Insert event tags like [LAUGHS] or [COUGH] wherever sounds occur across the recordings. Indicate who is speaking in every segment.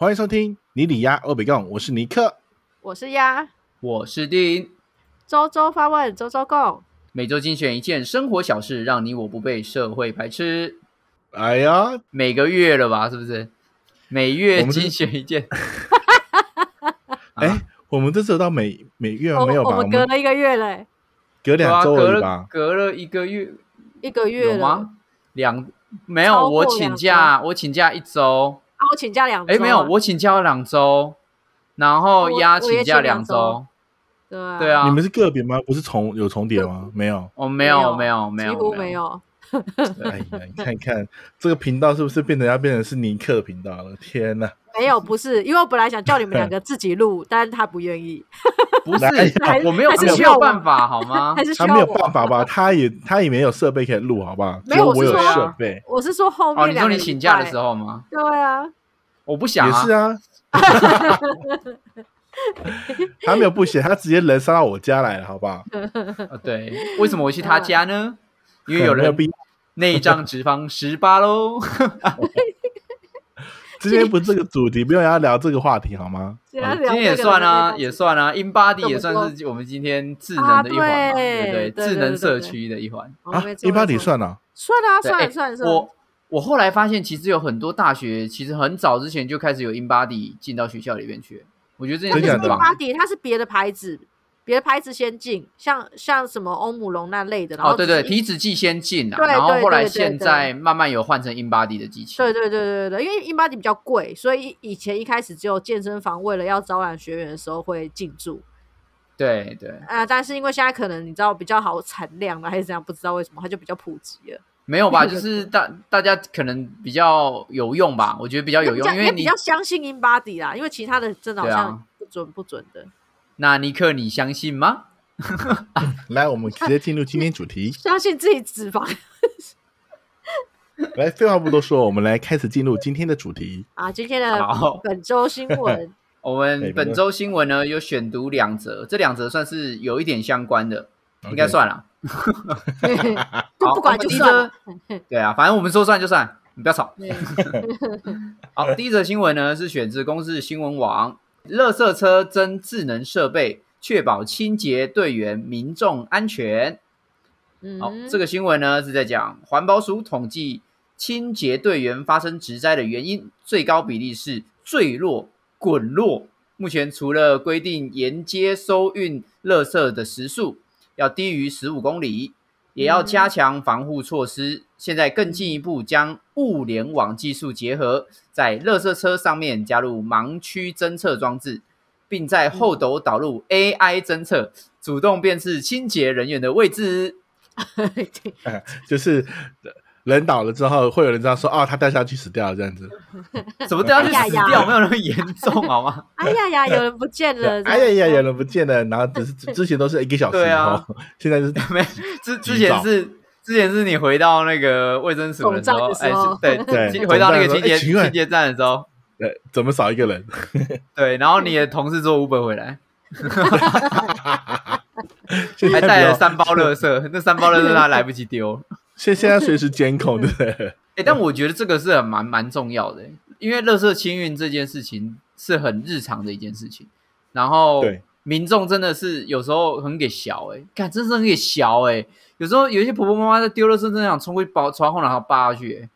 Speaker 1: 欢迎收听尼里鸭欧比贡，我是尼克。
Speaker 2: 我是鸭，
Speaker 3: 我是丁，
Speaker 2: 周周发问，周周共。
Speaker 3: 每周精选一件生活小事，让你我不被社会排斥。
Speaker 1: 哎呀，
Speaker 3: 每个月了吧？是不是？每月精选一件。[LAUGHS]
Speaker 1: 哎、我们这次到每每月没有吧？
Speaker 2: 我们隔了一个月嘞，
Speaker 1: 隔两周
Speaker 3: 隔了
Speaker 1: 吧？
Speaker 3: 隔了一个月，
Speaker 2: 一个月了。
Speaker 3: 吗？两没有，我请假，我请假一周。
Speaker 2: 啊，我请假两周啊。
Speaker 3: 哎，没有，我请假了两周，然后
Speaker 2: 我
Speaker 3: 丫请假
Speaker 2: 请两周。对啊，
Speaker 3: 对啊，
Speaker 1: 你们是个别吗？不是重有重叠吗？没有。
Speaker 3: 我没有，没有，没有，
Speaker 2: 几乎没。有。[LAUGHS]
Speaker 1: 哎呀，你看看这个频道是不是变成要变成是尼克频道了？天哪！
Speaker 2: 没有，不是，因为我本来想叫你们两个自己录，但是他不愿意，
Speaker 3: 不是，[LAUGHS] 我没有，
Speaker 2: 还是
Speaker 3: 我没
Speaker 2: 需要我
Speaker 3: 有办法，好吗
Speaker 2: 还？是
Speaker 1: 他没有办法吧？他也他也没有设备可以录，好不好？
Speaker 2: 没有
Speaker 1: 我有
Speaker 2: 我是说
Speaker 1: 设备，
Speaker 2: 我是说后
Speaker 3: 哦，你说
Speaker 2: 面两个
Speaker 3: 你请假的
Speaker 2: 拜
Speaker 3: 时候吗？
Speaker 2: 对啊，
Speaker 3: 我不想啊
Speaker 1: 也是。啊。[LAUGHS] 他没有不写，他直接人杀到我家来了，好不好？[LAUGHS]
Speaker 3: 啊，对，为什么我去他家呢？因为有人
Speaker 1: 没有必要。
Speaker 3: 内脏脂肪十八喽。[LAUGHS]
Speaker 1: 今天不是这个主题，不用要聊这个话题好吗？
Speaker 2: 今天
Speaker 3: 也算啊，也算啊，InBody 也算是我们今天智能的一环
Speaker 2: 对
Speaker 3: 对不
Speaker 2: 对对
Speaker 3: 智能社区的一环。
Speaker 1: 啊，InBody 算了，
Speaker 2: 算啊，算了算了算。
Speaker 3: 我我后来发现，其实有很多大学其实很早之前就开始有 InBody 进到学校里面去。我觉得这件事很棒。
Speaker 2: 巴迪，它是别的牌子，别的牌子先进，像像什么欧姆龙那类的。然后
Speaker 3: 哦，对对，体脂计先进啊，
Speaker 2: 对
Speaker 3: 然后后来现在慢慢有换成 InBody 的机器。
Speaker 2: 对对对对对，因为 InBody 比较贵，所以以前一开始只有健身房为了要招揽学员的时候会进驻
Speaker 3: 对对，
Speaker 2: 啊、但是因为现在可能你知道比较好产量了，还是怎样，不知道为什么它就比较普及了，
Speaker 3: 没有吧？[LAUGHS] 就是大大家可能比较有用吧，我觉得比较有用，因为你
Speaker 2: 也比较相信英巴迪啦，因为其他的真的好像不准不准的。
Speaker 3: 那尼克，你相信吗？[LAUGHS] [LAUGHS]
Speaker 1: 来，我们直接进入今天主题。
Speaker 2: 相信自己脂肪
Speaker 1: 来，废话不多说，我们来开始进入今天的主题。
Speaker 2: 啊！今天的本周新闻
Speaker 3: 我
Speaker 1: 哎
Speaker 3: 们本周新闻呢有选读两则，这两则算是有一点相关的，应该算了。[LAUGHS]
Speaker 2: 就不管就算了。[LAUGHS]
Speaker 3: 对啊，反正我们说算就算，你不要吵。[LAUGHS] 好，第一则新闻呢是选自公视新闻网，垃圾车增智能设备，确保清洁队员民众安全。好，
Speaker 2: 嗯，
Speaker 3: 这个新闻呢是在讲环保署统计清洁队员发生职灾的原因，最高比例是坠落、滚落。目前除了规定沿街收运垃圾的时速要低于十五公里，也要加强防护措施。现在更进一步将物联网技术结合，在垃圾车上面加入盲区侦测装置，并在后斗导入 AI 侦测，主动辨识清洁人员的位置。[LAUGHS] [LAUGHS]
Speaker 1: 就是人倒了之后，会有人这样说：“哦，他掉下去死掉了。”这样子。[LAUGHS]
Speaker 3: 怎么掉下去
Speaker 2: 哎呀呀
Speaker 3: 死掉？没有那么严重，好吗？[LAUGHS]
Speaker 2: 哎呀呀，有人不见了！[LAUGHS]
Speaker 1: 哎呀呀，有人不见了，然后只是之前都是一个小时，
Speaker 3: 对啊
Speaker 1: 现在是
Speaker 3: 没，之之前是之前是你回到那个卫生署的时候，哎，对
Speaker 1: 对
Speaker 3: 回到那个清洁清洁站的时候，
Speaker 1: 呃，怎么少一个人？
Speaker 3: 对，然后你的同事坐 Uber 回来，还带了三包垃圾，那三包垃圾他来不及丢。
Speaker 1: 现现在随时监控，对不对？
Speaker 3: 哎，[LAUGHS] 但我觉得这个是很蛮蛮重要的，因为垃圾清运这件事情是很日常的一件事情，然后
Speaker 1: 对
Speaker 3: 民众真的是有时候很给小哎，看真是很给小哎，有时候有一些婆婆妈妈在丢垃圾，真的想冲过去把从后然后扒下去欸。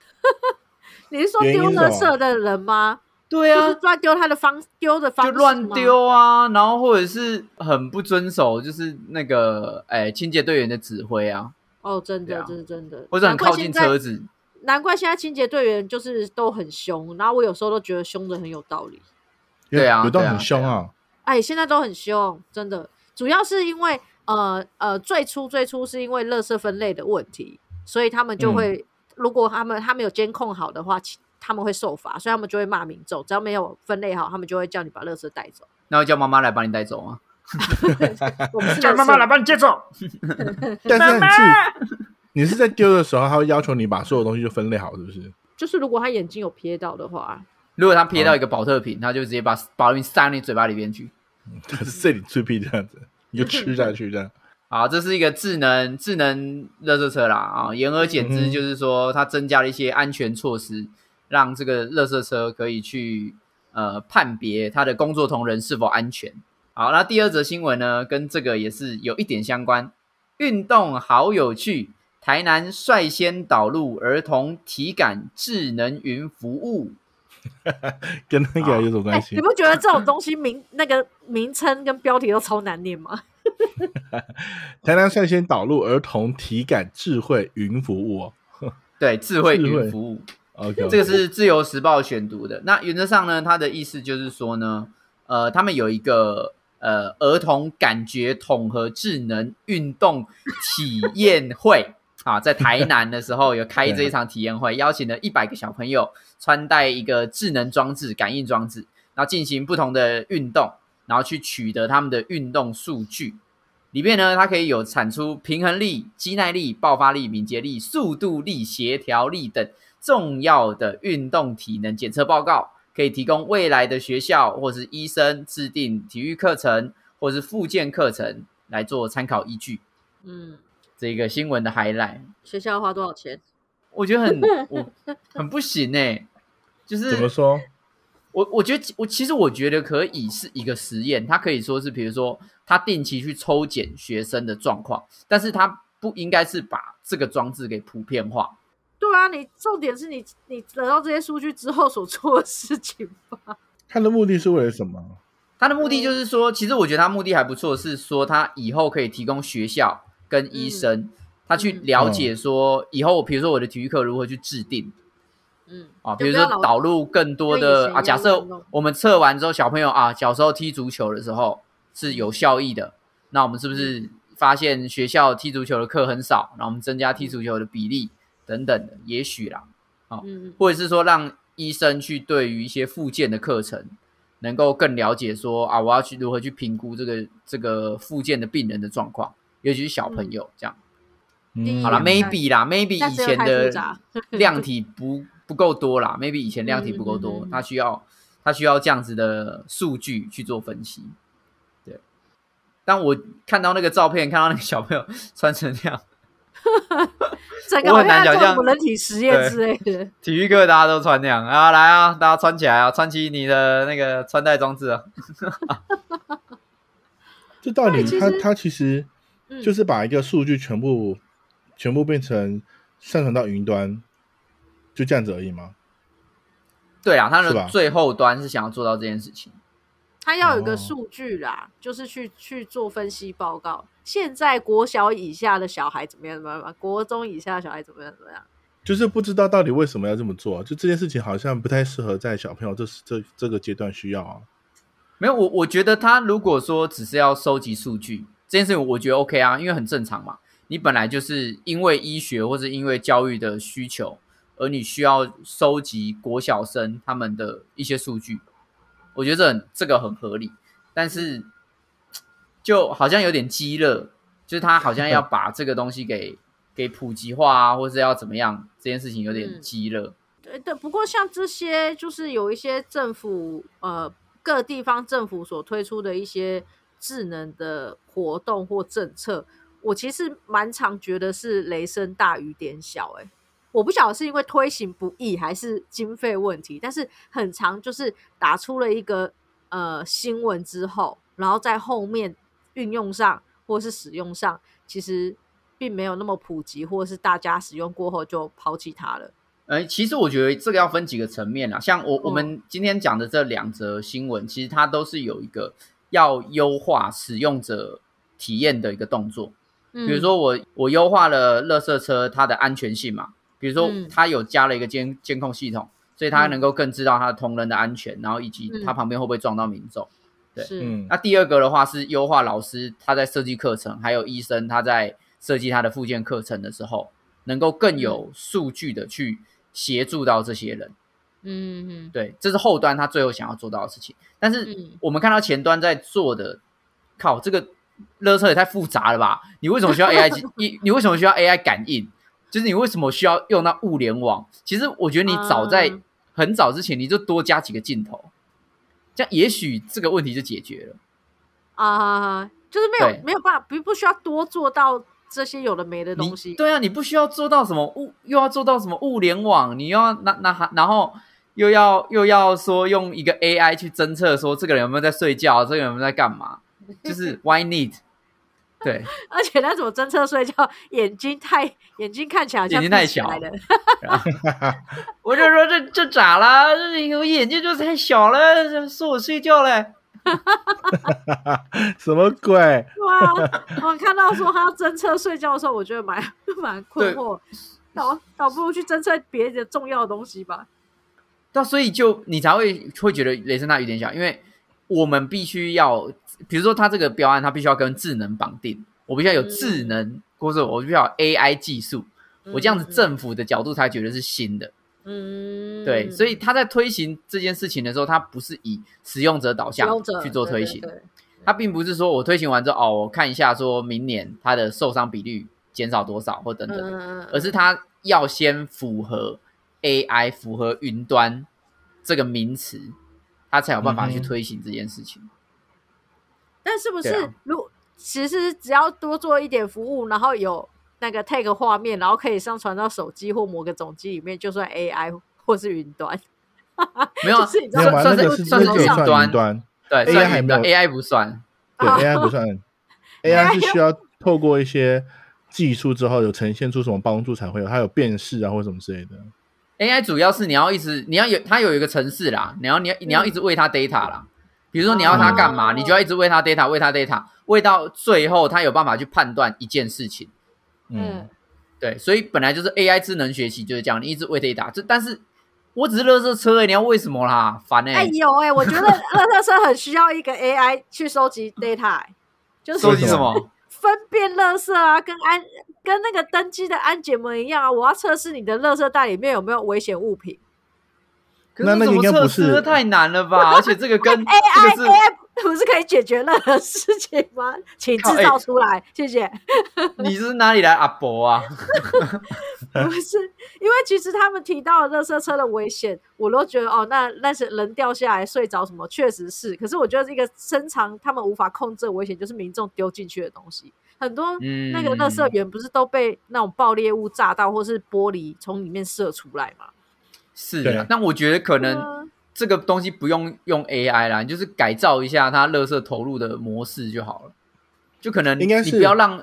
Speaker 3: [LAUGHS]
Speaker 2: 你是说丢垃圾的人吗？
Speaker 3: 对啊
Speaker 2: 就是，乱丢他的方丢的方式
Speaker 3: 就乱
Speaker 2: 吗。
Speaker 3: 丢啊，然后或者是很不遵守，就是那个哎清洁队员的指挥啊，
Speaker 2: 哦，真的，
Speaker 3: 对啊
Speaker 2: 这是真的。
Speaker 3: 或者很
Speaker 2: 难怪
Speaker 3: 靠近
Speaker 2: 现在
Speaker 3: 车子。
Speaker 2: 难怪现在清洁队员就是都很凶，然后我有时候都觉得凶的很有道理。
Speaker 3: 对啊
Speaker 1: 有到
Speaker 3: 对啊
Speaker 1: 很凶啊。
Speaker 2: 哎，现在都很凶，真的，主要是因为呃呃，最初最初是因为垃圾分类的问题，所以他们就会，如果他们他们有监控好的话，他们会受罚，所以他们就会骂民众，只要没有分类好，他们就会叫你把垃圾带走。
Speaker 3: 那我叫妈妈来帮你带走吗？[LAUGHS]
Speaker 2: 我们是垃圾
Speaker 3: 帮你接走。[LAUGHS]
Speaker 1: 但是你是你是在丢的时候，他会要求你把所有东西就分类好，是不是？
Speaker 2: 就是如果他眼睛有瞥到的话，
Speaker 3: 如果他瞥到一个保特瓶，他就直接把保特瓶塞你嘴巴里边去。
Speaker 1: 他是这里吹屁这样子，你就吃下去这样。[LAUGHS]
Speaker 3: 好，这是一个智能智能热圾车啦啊，言而简之就是说，它增加了一些安全措施，让这个热圾车可以去呃判别他的工作同仁是否安全。好，那第二则新闻呢，跟这个也是有一点相关。运动好有趣，台南率先导入儿童体感智能云服务。[LAUGHS]
Speaker 1: 跟那个有什么关系？
Speaker 2: 你不觉得这种东西名 [LAUGHS] 那个名称跟标题都超难念吗？[LAUGHS]
Speaker 1: 台南率先导入儿童体感智慧云服务，
Speaker 3: 对，智慧云服务。
Speaker 1: OK，
Speaker 3: 这个是自由时报选读的。那原则上呢，它的意思就是说呢，呃，他们有一个呃儿童感觉统合智能运动体验会。[LAUGHS] 啊，在台南的时候有开这一场体验会，[LAUGHS] 邀请了一百个小朋友穿戴一个智能装置、感应装置，然后进行不同的运动，然后去取得他们的运动数据。里面呢，它可以有产出平衡力、肌耐力、爆发力、敏捷力、速度力、协调力等重要的运动体能检测报告，可以提供未来的学校或是医生制定体育课程或是复健课程来做参考依据。嗯。这个新闻的 highlight，
Speaker 2: 学校要花多少钱？
Speaker 3: 我觉得很我很不行哎，就是
Speaker 1: 怎么说？
Speaker 3: 我我觉得我其实我觉得可以是一个实验，它可以说是比如说他定期去抽检学生的状况，但是他不应该是把这个装置给普遍化。
Speaker 2: 对啊，你重点是你你得到这些数据之后所做的事情吧？[LAUGHS]
Speaker 1: 他的目的是为了什么？
Speaker 3: 他的目的就是说，其实我觉得他目的还不错，是说他以后可以提供学校。跟医生，他去了解说以后，比如说我的体育课如何去制定，嗯。啊，比如说导入更多的啊，假设我们测完之后，小朋友啊，小时候踢足球的时候是有效益的，那我们是不是发现学校踢足球的课很少，然后我们增加踢足球的比例等等的，也许啦，啊，或者是说让医生去对于一些附件的课程能够更了解说啊，我要去如何去评估这个这个附件的病人的状况。尤其是小朋友这样，好了，maybe 啦，maybe 以前的 [LAUGHS] 量体不不够多啦，maybe 以前量体不够多，他需要他需要这样子的数据去做分析。对，当我看到那个照片，看到那个小朋友穿成这样，[LAUGHS]
Speaker 2: 我
Speaker 3: 很难想象
Speaker 2: 人体实验之类的。[LAUGHS]
Speaker 3: 体育课大家都穿那样啊，来啊，大家穿起来啊，穿起你的那个穿戴装置啊。[LAUGHS]
Speaker 1: 这道理，他他其实。就是把一个数据全部全部变成上传到云端，就这样子而已吗？
Speaker 3: 对啊，他的最后端是想要做到这件事情。
Speaker 2: 他要有一个数据啦，就是去去做分析报告。现在国小以下的小孩怎么样？怎么样？国中以下的小孩怎么样？怎么样？
Speaker 1: 就是不知道到底为什么要这么做。就这件事情好像不太适合在小朋友这这这个阶段需要啊。
Speaker 3: 没有，我我觉得他如果说只是要收集数据。这件事情我觉得 OK 啊，因为很正常嘛。你本来就是因为医学或者因为教育的需求，而你需要收集国小生他们的一些数据，我觉得这很这个很合理。但是就好像有点激热，就是他好像要 [LAUGHS] 把这个东西给给普及化啊，或是要怎么样？这件事情有点激热。
Speaker 2: 对对，不过像这些就是有一些政府呃各地方政府所推出的一些。智能的活动或政策，我其实蛮常觉得是雷声大雨点小。哎，我不晓得是因为推行不易还是经费问题，但是很长就是打出了一个呃新闻之后，然后在后面运用上或是使用上，其实并没有那么普及，或者是大家使用过后就抛弃它了。
Speaker 3: 呃，其实我觉得这个要分几个层面啦，像我我们今天讲的这两则新闻，其实它都是有一个。要优化使用者体验的一个动作，比如说我我优化了垃圾车它的安全性嘛，比如说他有加了一个监监控系统，所以他能够更知道他的同仁的安全，然后以及他旁边会不会撞到民众。对，嗯那第二个的话是优化老师他在设计课程，还有医生他在设计他的附件课程的时候，能够更有数据的去协助到这些人。嗯嗯，对，这是后端他最后想要做到的事情。但是我们看到前端在做的，靠这个热车也太复杂了吧？你为什么需要 AI？[LAUGHS] 你你为什么需要 AI 感应？就是你为什么需要用到物联网？其实我觉得你早在很早之前，你就多加几个镜头，这样也许这个问题就解决了。
Speaker 2: 啊，就是没有没有办法，不不需要多做到这些有的没的东西。
Speaker 3: 对啊，你不需要做到什么物，又要做到什么物联网，你要那那还然后。又要又要说用一个 AI 去侦测说这个人有没有在睡觉，这个人有没有在干嘛，就是 Why need？对，[LAUGHS]
Speaker 2: 而且那种侦测睡觉，眼睛太眼睛看起来
Speaker 3: 眼睛太小
Speaker 2: 了。[LAUGHS]
Speaker 3: 我就说这这咋了？我眼睛就太小了，说我睡觉嘞。[LAUGHS]
Speaker 1: 什么鬼？
Speaker 2: 哇！我看到说他要侦测睡觉的时候，我觉得蛮蛮困惑。倒倒不如去侦测别的重要的东西吧。
Speaker 3: 那所以就你才会会觉得雷声大雨点小，因为我们必须要。比如说，它这个标案，它必须要跟智能绑定，我必须要有智能，或者我必须要 AI 技术，我这样子政府的角度才觉得是新的。嗯，对，所以他在推行这件事情的时候，他不是以使用者导向去做推行，他并不是说我推行完之后，哦，我看一下说明年它的受伤比率减少多少或等等，而是他要先符合 AI、符合云端这个名词，他才有办法去推行这件事情。
Speaker 2: 但是不是，如其实只要多做一点服务，然后有那个 take 画面，然后可以上传到手机或某个总机里面，就算 AI 或是云端。[LAUGHS]
Speaker 3: 没有，
Speaker 1: 没有
Speaker 3: 算
Speaker 1: 是
Speaker 3: 算是
Speaker 1: 云
Speaker 3: 端，
Speaker 1: 端
Speaker 3: 对
Speaker 1: ，AI 还没有
Speaker 3: ，AI 不算，
Speaker 1: 对，AI 不算，[LAUGHS] AI 是需要透过一些技术之后有呈现出什么帮助才会有，它有辨识啊或什么之类的。
Speaker 3: AI 主要是你要一直你要有它有一个程式啦，你要你要你要一直喂它 data 啦。比如说你要他干嘛，你就要一直喂他 data，喂他 data，喂到最后他有办法去判断一件事情。嗯，对，所以本来就是 AI 智能学习就是这样，你一直喂 data。这但是我只是乐色车哎，你要为什么啦？烦哎！
Speaker 2: 哎有哎，我觉得 [LAUGHS] 乐色车很需要一个 AI 去收集 data，就是
Speaker 3: 收集什么？
Speaker 2: 分辨乐色啊，跟安跟那个登机的安检门一样啊，我要测试你的乐色袋里面有没有危险物品。
Speaker 3: 那那应该不是太难了吧？而且这个跟 [LAUGHS]
Speaker 2: AI AI 不是可以解决任何事情吗？[LAUGHS] 请制造出来，谢谢。[LAUGHS]
Speaker 3: 你是哪里来阿伯啊？
Speaker 2: 不是，因为其实他们提到了热车车的危险，我都觉得哦，那那些人掉下来睡着什么，确实是。可是我觉得这个深藏他们无法控制的危险，就是民众丢进去的东西。很多那个热色源不是都被那种爆裂物炸到，或是玻璃从里面射出来吗？
Speaker 3: 是啊，那我觉得可能这个东西不用用 AI 啦，就是改造一下它乐色投入的模式就好了。就可能
Speaker 1: 应该是
Speaker 3: 不要让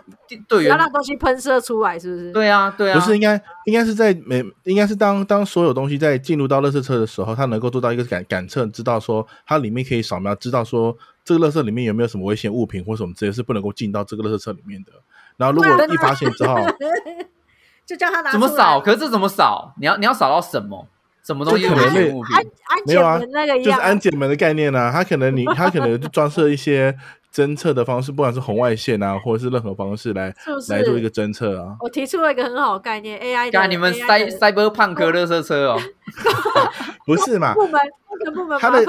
Speaker 3: 队员不要
Speaker 2: 让东西喷射出来，是不是？
Speaker 3: 对啊，对啊，
Speaker 1: 不是应该应该是在每应该是当当所有东西在进入到乐色车的时候，它能够做到一个感感测，知道说它里面可以扫描，知道说这个乐色里面有没有什么危险物品或什么这些是不能够进到这个乐色车里面的。然后如果一发现之后 [LAUGHS] [LAUGHS]
Speaker 2: 就叫他拿
Speaker 3: 怎么扫？可是这怎么扫？你要你要扫到什么？什么东西？
Speaker 1: 可能
Speaker 2: 那安安检门那个
Speaker 1: 就是安检门的概念呢？它可能你它可能就装设一些侦测的方式，不管是红外线啊，或者是任何方式来来做一个侦测啊。
Speaker 2: 我提出了一个很好的概念，AI。
Speaker 3: 干你们塞塞波胖哥热车车哦？[LAUGHS]
Speaker 1: 不是嘛？
Speaker 2: 部门部门部门
Speaker 1: 他的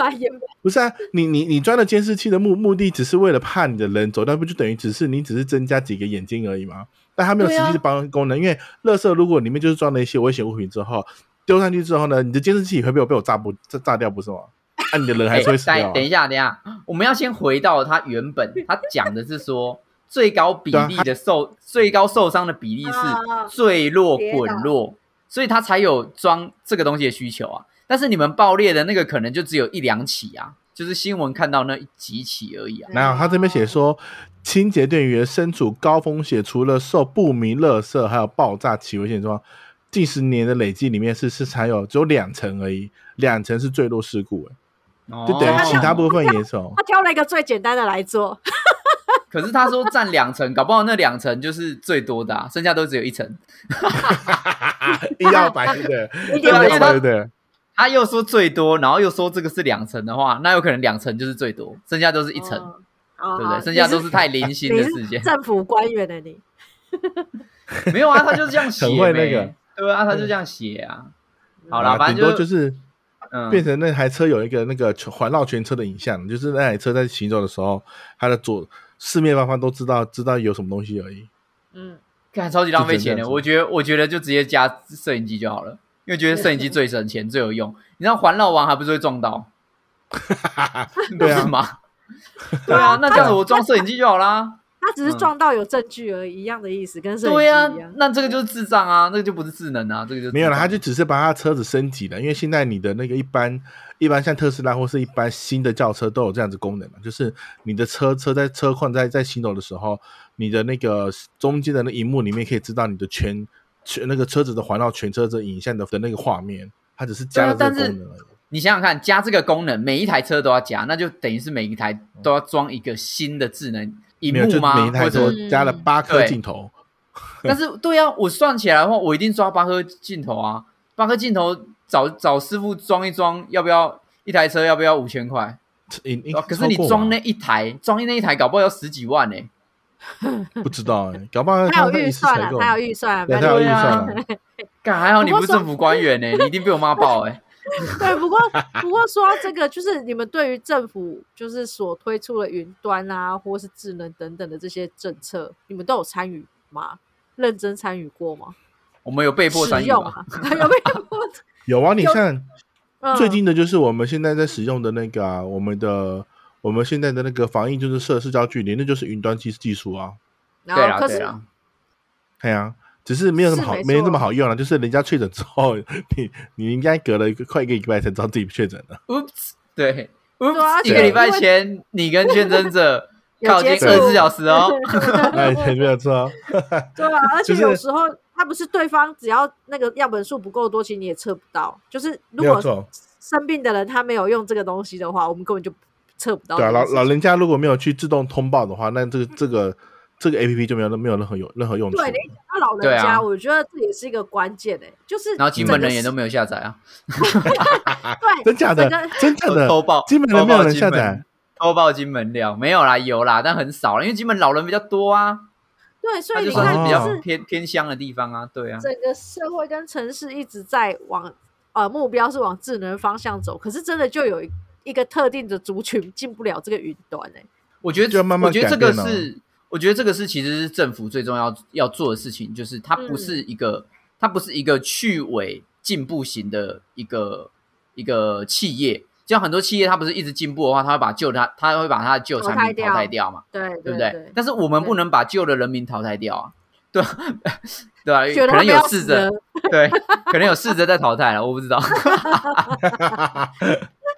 Speaker 1: 不是啊？你你你装了监视器的目目的只是为了怕你的人走，那不就等于只是你只是增加几个眼睛而已吗？但它没有实际的帮功能，因为乐色如果里面就是装了一些危险物品之后。丢上去之后呢，你的监视器会被我被我炸不炸炸掉不是吗？那你的人还是会死掉。
Speaker 3: 等一下，等一下，我们要先回到他原本，他讲的是说 [LAUGHS] 最高比例的受最高受伤的比例是坠落滚落，所以他才有装这个东西的需求啊。但是你们爆裂的那个可能就只有一两起啊，就是新闻看到那几起而已啊。
Speaker 1: 没有，他这边写说清洁队员身处高风险，除了受不明垃圾还有爆炸起危险状况。近十年的累计里面是是才有只有两层而已，两层是坠落事故，哎，就等于其他部分也有。
Speaker 2: 他挑了一个最简单的来做，[LAUGHS]
Speaker 3: 可是他说占两层，搞不好那两层就是最多的，剩下都只有一层。[LAUGHS] [LAUGHS]
Speaker 1: 一要白的，对对。
Speaker 3: 他又说最多，然后又说这个是两层的话，那有可能两层就是最多，剩下都是一层，对不对？剩下都是太零星的事件。
Speaker 2: 政府官员的你，
Speaker 3: 没有啊，他就是这样写，
Speaker 1: 很会那个。
Speaker 3: 对啊，他就这样写啊。好了，反
Speaker 1: 正就是变成那台车有一个那个环绕全车的影像，就是那台车在行走的时候，它的左四面八方都知道知道有什么东西而已。
Speaker 3: 嗯，看超级浪费钱的，我觉得我觉得就直接加摄影机就好了，因为觉得摄影机最省钱最有用。[LAUGHS] 你知道环绕完还不是会撞到？[LAUGHS]
Speaker 1: 对
Speaker 3: 啊吗？[LAUGHS] 对啊，那这样子我装摄影机就好啦。
Speaker 2: 他只是撞到有证据而已，一样的意思，跟摄影
Speaker 3: 对呀、
Speaker 2: 机一样。
Speaker 3: 那这个就是智障啊，那个就不是智能啊，这个就
Speaker 1: 没有了，他，就只是把他车子升级了，因为现在你的那个一般一般像特斯拉或是一般新的轿车都有这样子功能嘛，就是你的车车在车况在在行走的时候，你的那个中间的那荧幕里面可以知道你的全全那个车子的环绕全车子影像的的那个画面，它只是加了这个功能而已。
Speaker 3: 你想想看，加这个功能，每一台车都要加，那就等于是每一台都要装一个新的智能荧
Speaker 1: 没有，就
Speaker 3: 幕吗？
Speaker 1: 每一台
Speaker 3: 或者
Speaker 1: 车加了八颗
Speaker 3: 对
Speaker 1: 镜头，[LAUGHS]
Speaker 3: 但是对啊，我算起来的话，我一定抓八颗镜头啊，八颗镜头找找师傅装一装，要不要一台车要不要五千块？可是你装那一台，装那一台，搞不好要十几万呢、
Speaker 1: 不知道哎，搞不好
Speaker 2: 他有
Speaker 1: 那
Speaker 2: 预算了，他有预算
Speaker 1: 他有预算。
Speaker 3: 干还好你
Speaker 2: 不
Speaker 3: 是政府官员呢、你一定被我骂爆哎、[LAUGHS]
Speaker 2: 对，不过不过说到这个，就是你们对于政府就是所推出的云端啊，或是智能等等的这些政策，你们都有参与吗？认真参与过吗？
Speaker 3: 我们有被迫参与吧？
Speaker 2: 使用啊？[LAUGHS] 有没有？
Speaker 1: 有啊，你
Speaker 2: 有
Speaker 1: 像
Speaker 2: 嗯
Speaker 1: 最近的就是我们现在在使用的那个啊，我们的我们现在的那个防疫就是设社交距离，那就是云端技技术啊。
Speaker 3: 对
Speaker 2: 然后可是
Speaker 3: 啦对啊，
Speaker 1: 对啊，只是没有那么好，
Speaker 2: 没
Speaker 1: 没有那么好用了。就是人家确诊之后，[LAUGHS] 你你应该隔了一个快一个礼拜才知道自己确诊了。
Speaker 3: Oops，对
Speaker 2: 对啊
Speaker 3: ，Oops，一个礼拜前你跟确诊者 [LAUGHS]
Speaker 2: 有
Speaker 3: 靠近
Speaker 2: 接触
Speaker 3: 二十四小时哦。[LAUGHS]
Speaker 1: 哎，对没有错。
Speaker 2: 对啊，而且有时候他不是对方只要那个样本数不够多，其实你也测不到。就是如果生病的人他没有用这个东西的话，我们根本就测不到
Speaker 1: 对。老老人家如果没有去自动通报的话，那这个这个这个 A P P 就没有没有任何有任何用处。
Speaker 2: 对，那老人家，我觉得这也是一个关键诶、就是
Speaker 3: 然后金门人也都没有下载啊，[LAUGHS]
Speaker 2: 对，
Speaker 1: 真假的？真假的？
Speaker 3: 偷报
Speaker 1: 基本上没有人下载。
Speaker 3: 偷报金门料没有啦，有啦，但很少啦，因为金门老人比较多啊，
Speaker 2: 对，所以你看，
Speaker 3: 是偏偏乡的地方啊，对啊，
Speaker 2: 整个社会跟城市一直在往呃目标是往智能方向走，可是真的就有一一个特定的族群进不了这个云端欸诶、
Speaker 3: 我觉得
Speaker 1: 就慢慢
Speaker 3: 我觉得这个是，我觉得这个是其实是政府最重要要做的事情，就是它不是一个，它不是一个去伪进步型的一个一个企业。就像很多企业，它不是一直进步的话，它会把旧的它，它会把它的旧产品
Speaker 2: 淘汰掉
Speaker 3: 嘛，
Speaker 2: 对
Speaker 3: 对不
Speaker 2: 对？
Speaker 3: 但是我们不能把旧的人民淘汰掉啊，对吧？[LAUGHS] 对啊？可能有试着
Speaker 2: 死了，
Speaker 3: 对，可能有试着在淘汰了，我不知道。[LAUGHS] [LAUGHS]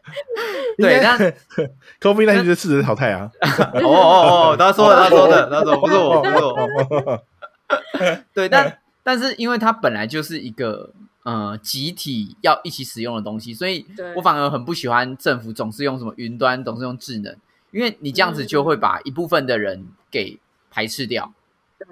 Speaker 3: [LAUGHS] 对，但 [LAUGHS]
Speaker 1: COVID 那就试着淘汰啊。[LAUGHS]
Speaker 3: 哦哦哦，他说的，他说的，他说不是我，不是我。对，但但是因为它本来就是一个呃集体要一起使用的东西，所以我反而很不喜欢政府总是用什么云端，总是用智能，因为你这样子就会把一部分的人给排斥掉，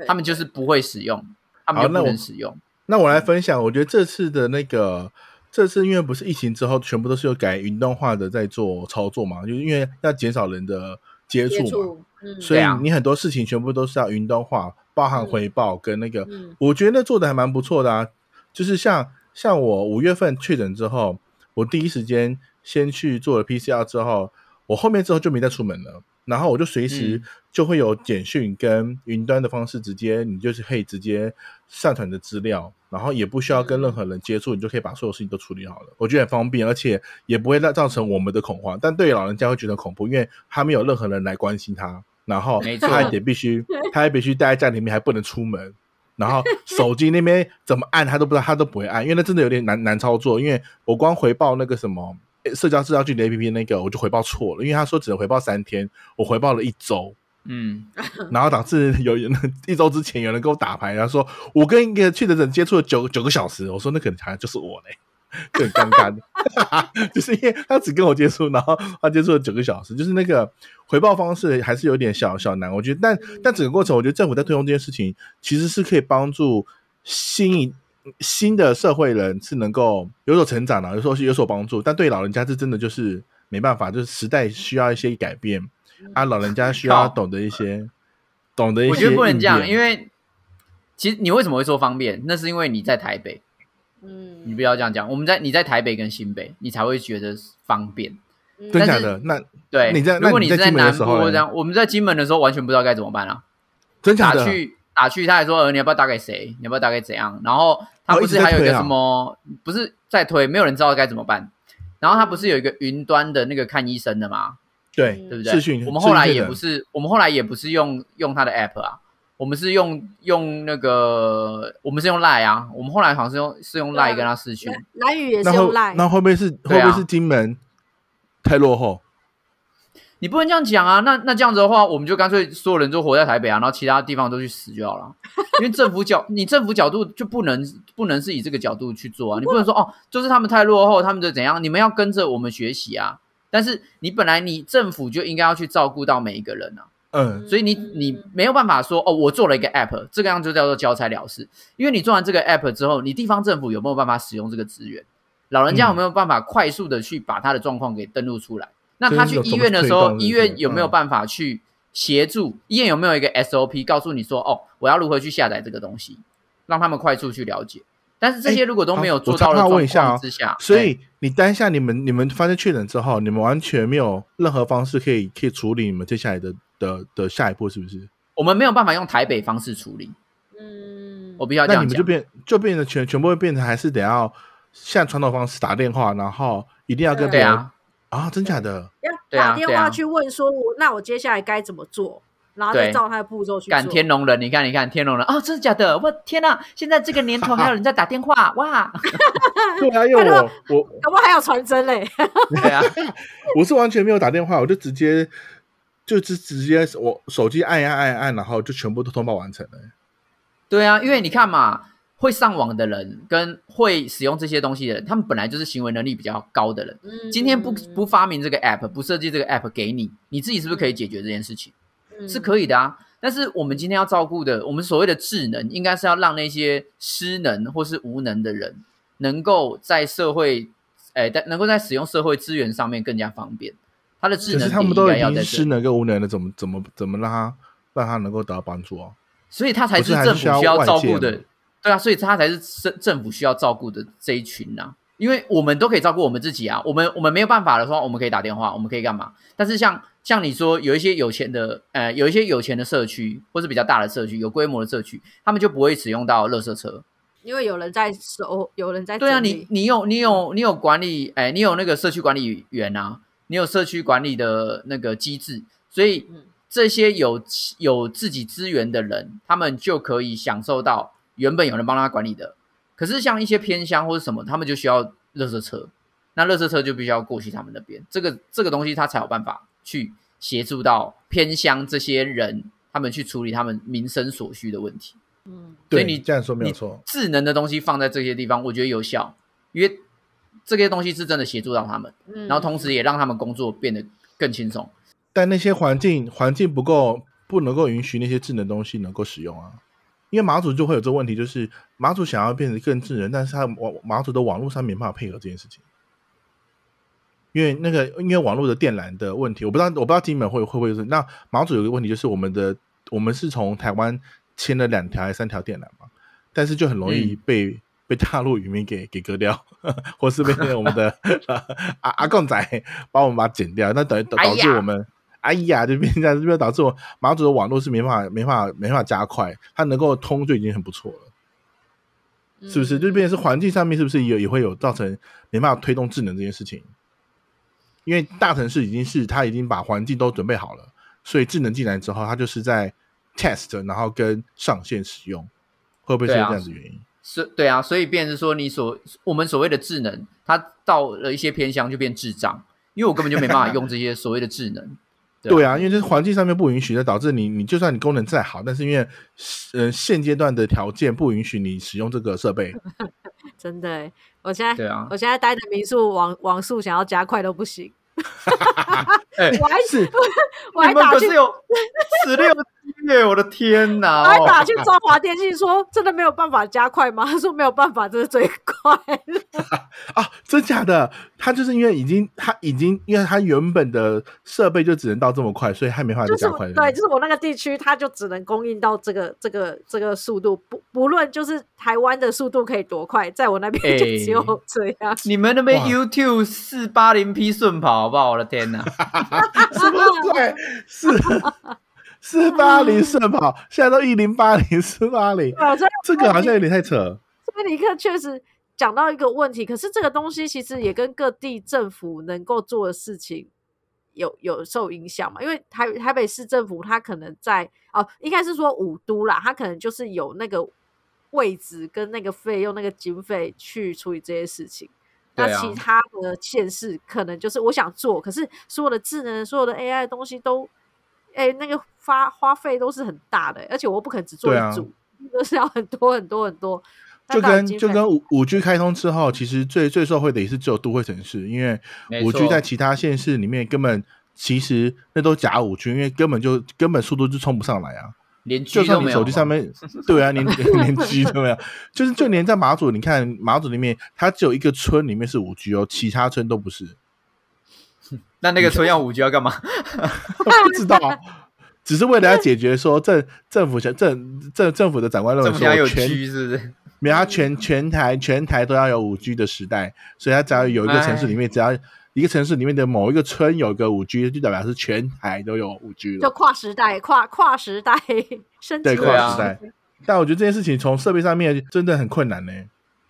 Speaker 3: 他们就是不会使用，他们就不能使用。
Speaker 1: 那我来分享，我觉得这次的那个，这次因为不是疫情之后，全部都是有改云端化的在做操作嘛，就是因为要减少人的接触嘛，
Speaker 2: 触，嗯，
Speaker 1: 所以你很多事情全部都是要云端化，包含回报跟那个，
Speaker 2: 嗯
Speaker 1: 我觉得做的还蛮不错的啊。就是像像我五月份确诊之后，我第一时间先去做了 PCR 之后，我后面之后就没再出门了。然后我就随时
Speaker 3: 嗯
Speaker 1: 就会有简讯跟云端的方式，直接你就是可以直接上传你的资料，然后也不需要跟任何人接触，你就可以把所有事情都处理好了。我觉得很方便，而且也不会让造成我们的恐慌。但对于老人家会觉得恐怖，因为他没有任何人来关心他，然后他也得必须，[LAUGHS] 他还必须待在家里面，还不能出门。然后手机那边怎么按他都不知道，他都不会按，因为那真的有点难难操作。因为我光回报那个什么诶社交社交距离 A P P 那个，我就回报错了，因为他说只能回报三天，我回报了一周，
Speaker 3: 嗯，[LAUGHS]
Speaker 1: 然后导致有人 [LAUGHS] 一周之前有人跟我打牌，然后说我跟一个确诊者接触了九九个小时，我说那可能好像就是我嘞，就很尴尬的，[LAUGHS] 就是因为他只跟我接触，然后他接触了九个小时，就是那个回报方式还是有点小小难，我觉得，但但整个过程，我觉得政府在推动这件事情，其实是可以帮助新一。新的社会人是能够有所成长的，有时候是有所帮助，但对老人家是真的就是没办法，就是时代需要一些改变啊，老人家需要懂得一些，懂得一些
Speaker 3: 我觉得不能这样，因为其实你为什么会说方便？那是因为你在台北，
Speaker 2: 嗯，
Speaker 3: 你不要这样讲。我们在你在台北跟新北，你才会觉得方便。
Speaker 2: 嗯
Speaker 1: 真假的？那
Speaker 3: 对，
Speaker 1: 你在
Speaker 3: 如果
Speaker 1: 你在
Speaker 3: 南部这样，我们在金门的时候完全不知道该怎么办啊。
Speaker 1: 真假的？
Speaker 3: 打去打去，他还说呃你要不要打给谁？你要不要打给怎样？然后他不是还有一个什么？不是在推，没有人知道该怎么办。然后他不是有一个云端的那个看医生的吗？
Speaker 1: 对
Speaker 2: 嗯
Speaker 3: 对不对？我们后来也不是，我们后来也不是用用他的 app 啊，我们是用用那个，我们是用 Line 啊，我们后来好像是用是用
Speaker 2: 对啊
Speaker 3: Line 跟他视讯。
Speaker 2: 蓝蓝宇也是用
Speaker 1: 会
Speaker 2: Line，
Speaker 1: 那会不会是会不会是金门太落后？
Speaker 3: 你不能这样讲啊！那那这样子的话，我们就干脆所有人都活在台北啊，然后其他地方都去死就好了。[LAUGHS] 因为政府角，你政府角度就不能不能是以这个角度去做啊，你不能说哦，就是他们太落后，他们就怎样，你们要跟着我们学习啊。但是你本来你政府就应该要去照顾到每一个人啊，
Speaker 1: 嗯，
Speaker 3: 所以你你没有办法说哦，我做了一个 app，这个样就叫做交差了事。因为你做完这个 app 之后，你地方政府有没有办法使用这个资源？老人家有没有办法快速的去把他的状况给登录出来？那他去医院的时候，医院有没有
Speaker 1: 嗯
Speaker 3: 办法去协助？医院有没有一个 SOP 告诉你说，哦，我要如何去下载这个东西，让他们快速去了解？但是这些如果都没有做到的状
Speaker 1: 话问一下哦
Speaker 3: 况之下，
Speaker 1: 所
Speaker 3: 哎
Speaker 1: 以你当下你们你们发现确诊之后，你们完全没有任何方式可以可以处理你们接下来的的的下一步，是不是？
Speaker 3: 我们没有办法用台北方式处理，
Speaker 2: 嗯，
Speaker 3: 我必须要这样讲。
Speaker 1: 那你们就变就变得全全部会变成还是得要像传统方式打电话，然后一定要跟别人
Speaker 3: 对啊，
Speaker 1: 啊，真假的？
Speaker 2: 要打电话去问说，我那我接下来该怎么做，然后再照他的步骤去
Speaker 3: 干
Speaker 2: 做。
Speaker 3: 天龙人，你看，你看天龙人啊、真的假的？我天哪！现在这个年头还有人在打电话，哇！[LAUGHS]
Speaker 1: 对啊，因为我我
Speaker 2: 我们还有传真嘞，
Speaker 3: 对啊，[LAUGHS]
Speaker 1: 我是完全没有打电话，我就直接就直直接我手机按一按按一按，然后就全部都通报完成了。
Speaker 3: 对啊，因为你看嘛，会上网的人跟会使用这些东西的人，他们本来就是行为能力比较高的人。
Speaker 2: 嗯
Speaker 3: 今天不不发明这个 app，不设计这个 app 给你，你自己是不是可以解决这件事情？
Speaker 2: 嗯
Speaker 3: 是可以的啊。但是我们今天要照顾的，我们所谓的智能，应该是要让那些失能或是无能的人，能够在社会，哎，在能够在使用社会资源上面更加方便。他的智能
Speaker 1: 他们都是失能跟无能了，怎么怎么怎么让他让他能够得到帮助啊？
Speaker 3: 所以他才
Speaker 1: 是
Speaker 3: 政府需要照顾的。对啊，所以他才是政政府需要照顾的这一群呐、因为我们都可以照顾我们自己啊，我们我们没有办法的话，我们可以打电话，我们可以干嘛？但是像像你说，有一些有钱的，呃，有一些有钱的社区，或是比较大的社区，有规模的社区，他们就不会使用到垃圾车。
Speaker 2: 因为有人在收，有人在
Speaker 3: 对啊，你你有你有你有管理，哎，你有那个社区管理员啊，你有社区管理的那个机制，所以
Speaker 2: 嗯
Speaker 3: 这些有有自己资源的人，他们就可以享受到原本有人帮他管理的。可是像一些偏乡或者什么，他们就需要垃圾车，那垃圾车就必须要过去他们那边，这个这个东西他才有办法去协助到偏乡这些人，他们去处理他们民生所需的问题。
Speaker 2: 嗯
Speaker 1: 对
Speaker 3: 所以你
Speaker 1: 这样说没有
Speaker 3: 你
Speaker 1: 错。
Speaker 3: 智能的东西放在这些地方，我觉得有效，因为这些东西是真的协助到他们，
Speaker 2: 嗯，
Speaker 3: 然后同时也让他们工作变得更轻松。
Speaker 1: 但那些环境环境不够，不能够允许那些智能东西能够使用啊。因为马祖就会有这个问题，就是马祖想要变得更智能，但是他网马祖的网络上没办法配合这件事情。因为那个因为网络的电缆的问题，我不知道我不知道金门会会不会是那马祖有个问题，就是我们的我们是从台湾牵了两条还是三条电缆嘛，但是就很容易被、被大陆渔民给给割掉，[LAUGHS] 或是被我们的 [LAUGHS] 阿阿贡仔 [LAUGHS] 把我们把它剪掉，那等于导致我们。哎呀，就变成这样，就变导致我马祖的网络是没办法、没办法、没办法加快，它能够通就已经很不错了，是不是？
Speaker 2: 嗯
Speaker 1: 就变成是环境上面是不是也也会有造成没办法推动智能这件事情？因为大城市已经是它已经把环境都准备好了，所以智能进来之后，它就是在 test，然后跟上线使用，会不会是这样子原因？
Speaker 3: 是，对啊，所以变成是说，你所我们所谓的智能，它到了一些偏乡就变智障，因为我根本就没办法用这些所谓的智能。
Speaker 1: 对啊，因为这环境上面不允许，的导致你你就算你功能再好，但是因为呃现阶段的条件不允许你使用这个设备，[LAUGHS]
Speaker 2: 真的欸，我现在
Speaker 3: 对啊，
Speaker 2: 我现在待的民宿网网速想要加快都不行，[LAUGHS]
Speaker 3: 哎、
Speaker 2: 我还
Speaker 1: 是
Speaker 2: 我还打去
Speaker 3: 有十六耶！我的天哪！[LAUGHS]
Speaker 2: 我还打
Speaker 3: 哦
Speaker 2: 去中华电信说真的没有办法加快吗？[LAUGHS] 他说没有办法，这是最快的。[LAUGHS]
Speaker 1: 啊，真假的？他就是因为已经，他已经，因为他原本的设备就只能到这么快，所以他没办法
Speaker 2: 就是
Speaker 1: 再加快了。
Speaker 2: 对，就是我那个地区，它就只能供应到这个这个这个速度，不不论就是台湾的速度可以多快，在我那边就只有
Speaker 3: 哎
Speaker 2: 这样。
Speaker 3: 你们那边 YouTube 四八零 P 顺跑好不好？我的天哪！
Speaker 1: 什么鬼？四四八零顺跑，现在都一零八零四八零，
Speaker 2: 啊，所以
Speaker 1: 这个好像有点太扯。
Speaker 2: 所以尼克确实讲到一个问题，可是这个东西其实也跟各地政府能够做的事情有有受影响嘛？因为台台北市政府它可能在哦，应该是说五都啦，它可能就是有那个位置跟那个费用、那个经费去处理这些事情。那其他的县市可能就是我想做，可是所有的智能、所有的 AI 的东西都，哎，那个花花费都是很大的，而且我不可能只做一组，都是 [LAUGHS] 要很多很多很多。
Speaker 1: 就跟就跟五五 G 开通之后，其实最最受惠的也是只有都会城市，因为五 G 在其他县市里面根本其实那都假五 G，因为根本就根本速度就冲不上来啊。
Speaker 3: 连
Speaker 1: 就算你手机上面，[LAUGHS] 对啊，连 [LAUGHS] 连 G 都没有，就是就连在马祖，你看马祖里面，它只有一个村里面是五 G 哦，其他村都不是。
Speaker 3: 那那个村要五 G 要干嘛？[LAUGHS]
Speaker 1: 不知道，只是为了要解决说政政府政政政府的长官认为说全
Speaker 3: 是不是？
Speaker 1: 没有，全全台全台都要有五 G 的时代，所以它只要有一个城市里面，只要一个城市里面的某一个村有个五 G，就代表是全台都有五 G 了。
Speaker 2: 就跨时代，跨跨时代升级。
Speaker 1: 对，跨时代。但我觉得这件事情从设备上面真的很困难呢。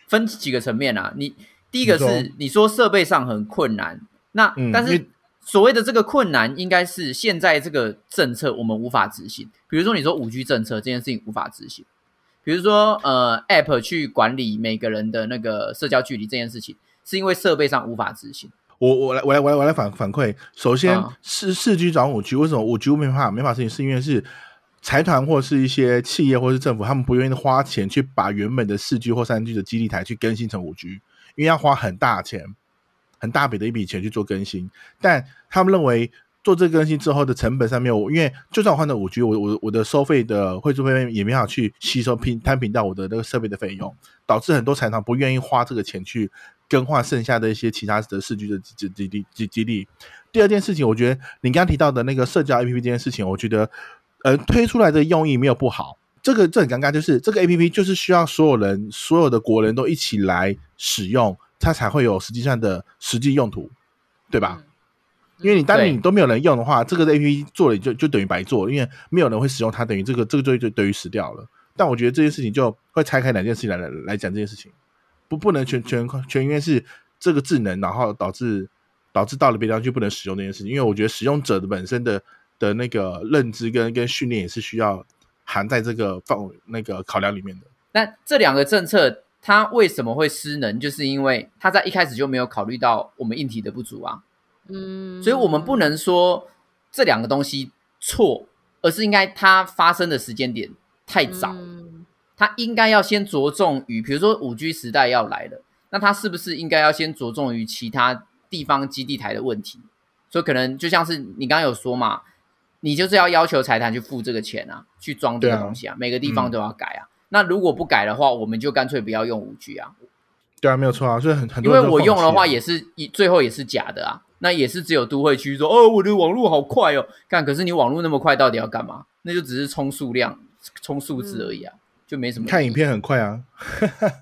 Speaker 3: 分几个层面啊？你第一个是你说设备上很困难，那但是所谓的这个困难，应该是现在这个政策我们无法执行。比如说你说五 G 政策这件事情无法执行。比如说，呃，App 去管理每个人的那个社交距离这件事情，是因为设备上无法执行。
Speaker 1: 我我来我来我来我来反反馈。首先，四四 G 转五 G，为什么五 G 没法没法执行？是因为是财团或是一些企业或是政府，他们不愿意花钱去把原本的四 G 或三 G 的基地台去更新成五 G，因为要花很大钱、很大笔的一笔钱去做更新。但他们认为。做这个更新之后的成本上面，我因为就算我换成五 G，我我我的收费的汇出费也没法去吸收平摊平到我的那个设备的费用，导致很多财团不愿意花这个钱去更换剩下的一些其他的四 G 的基基地基基地。第二件事情，我觉得你刚刚提到的那个社交 APP 这件事情，我觉得呃推出来的用意没有不好，这个这很尴尬，就是这个 APP 就是需要所有人所有的国人都一起来使用，它才会有实际上的实际用途，对吧？因为你当你都没有人用的话，这个 A P P 做了就就等于白做，因为没有人会使用它，等于这个这个就就等于死掉了。但我觉得这件事情就会拆开两件事情来来来讲这件事情，不不能全全全因为是这个智能，然后导致导致到了别地方就不能使用这件事情。因为我觉得使用者的本身的的那个认知跟跟训练也是需要含在这个范围那个考量里面的。
Speaker 3: 那这两个政策它为什么会失能？就是因为它在一开始就没有考虑到我们硬体的不足啊。嗯，所以我们不能说这两个东西错，而是应该它发生的时间点太早，它应该要先着重于，比如说五 G 时代要来了，那它是不是应该要先着重于其他地方基地台的问题？所以可能就像是你刚刚有说嘛，你就是要要求财团去付这个钱啊，去装这个东西啊，每个地方都要改啊。那如果不改的话，我们就干脆不要用五 G 啊。
Speaker 1: 对啊，没有错啊，所以很很多
Speaker 3: 因为我用的话也是一最后也是假的啊。那也是只有都会区说哦，我的网络好快哦，看，可是你网络那么快，到底要干嘛？那就只是充数量、充数字而已啊，就没什么。
Speaker 1: 看影片很快啊，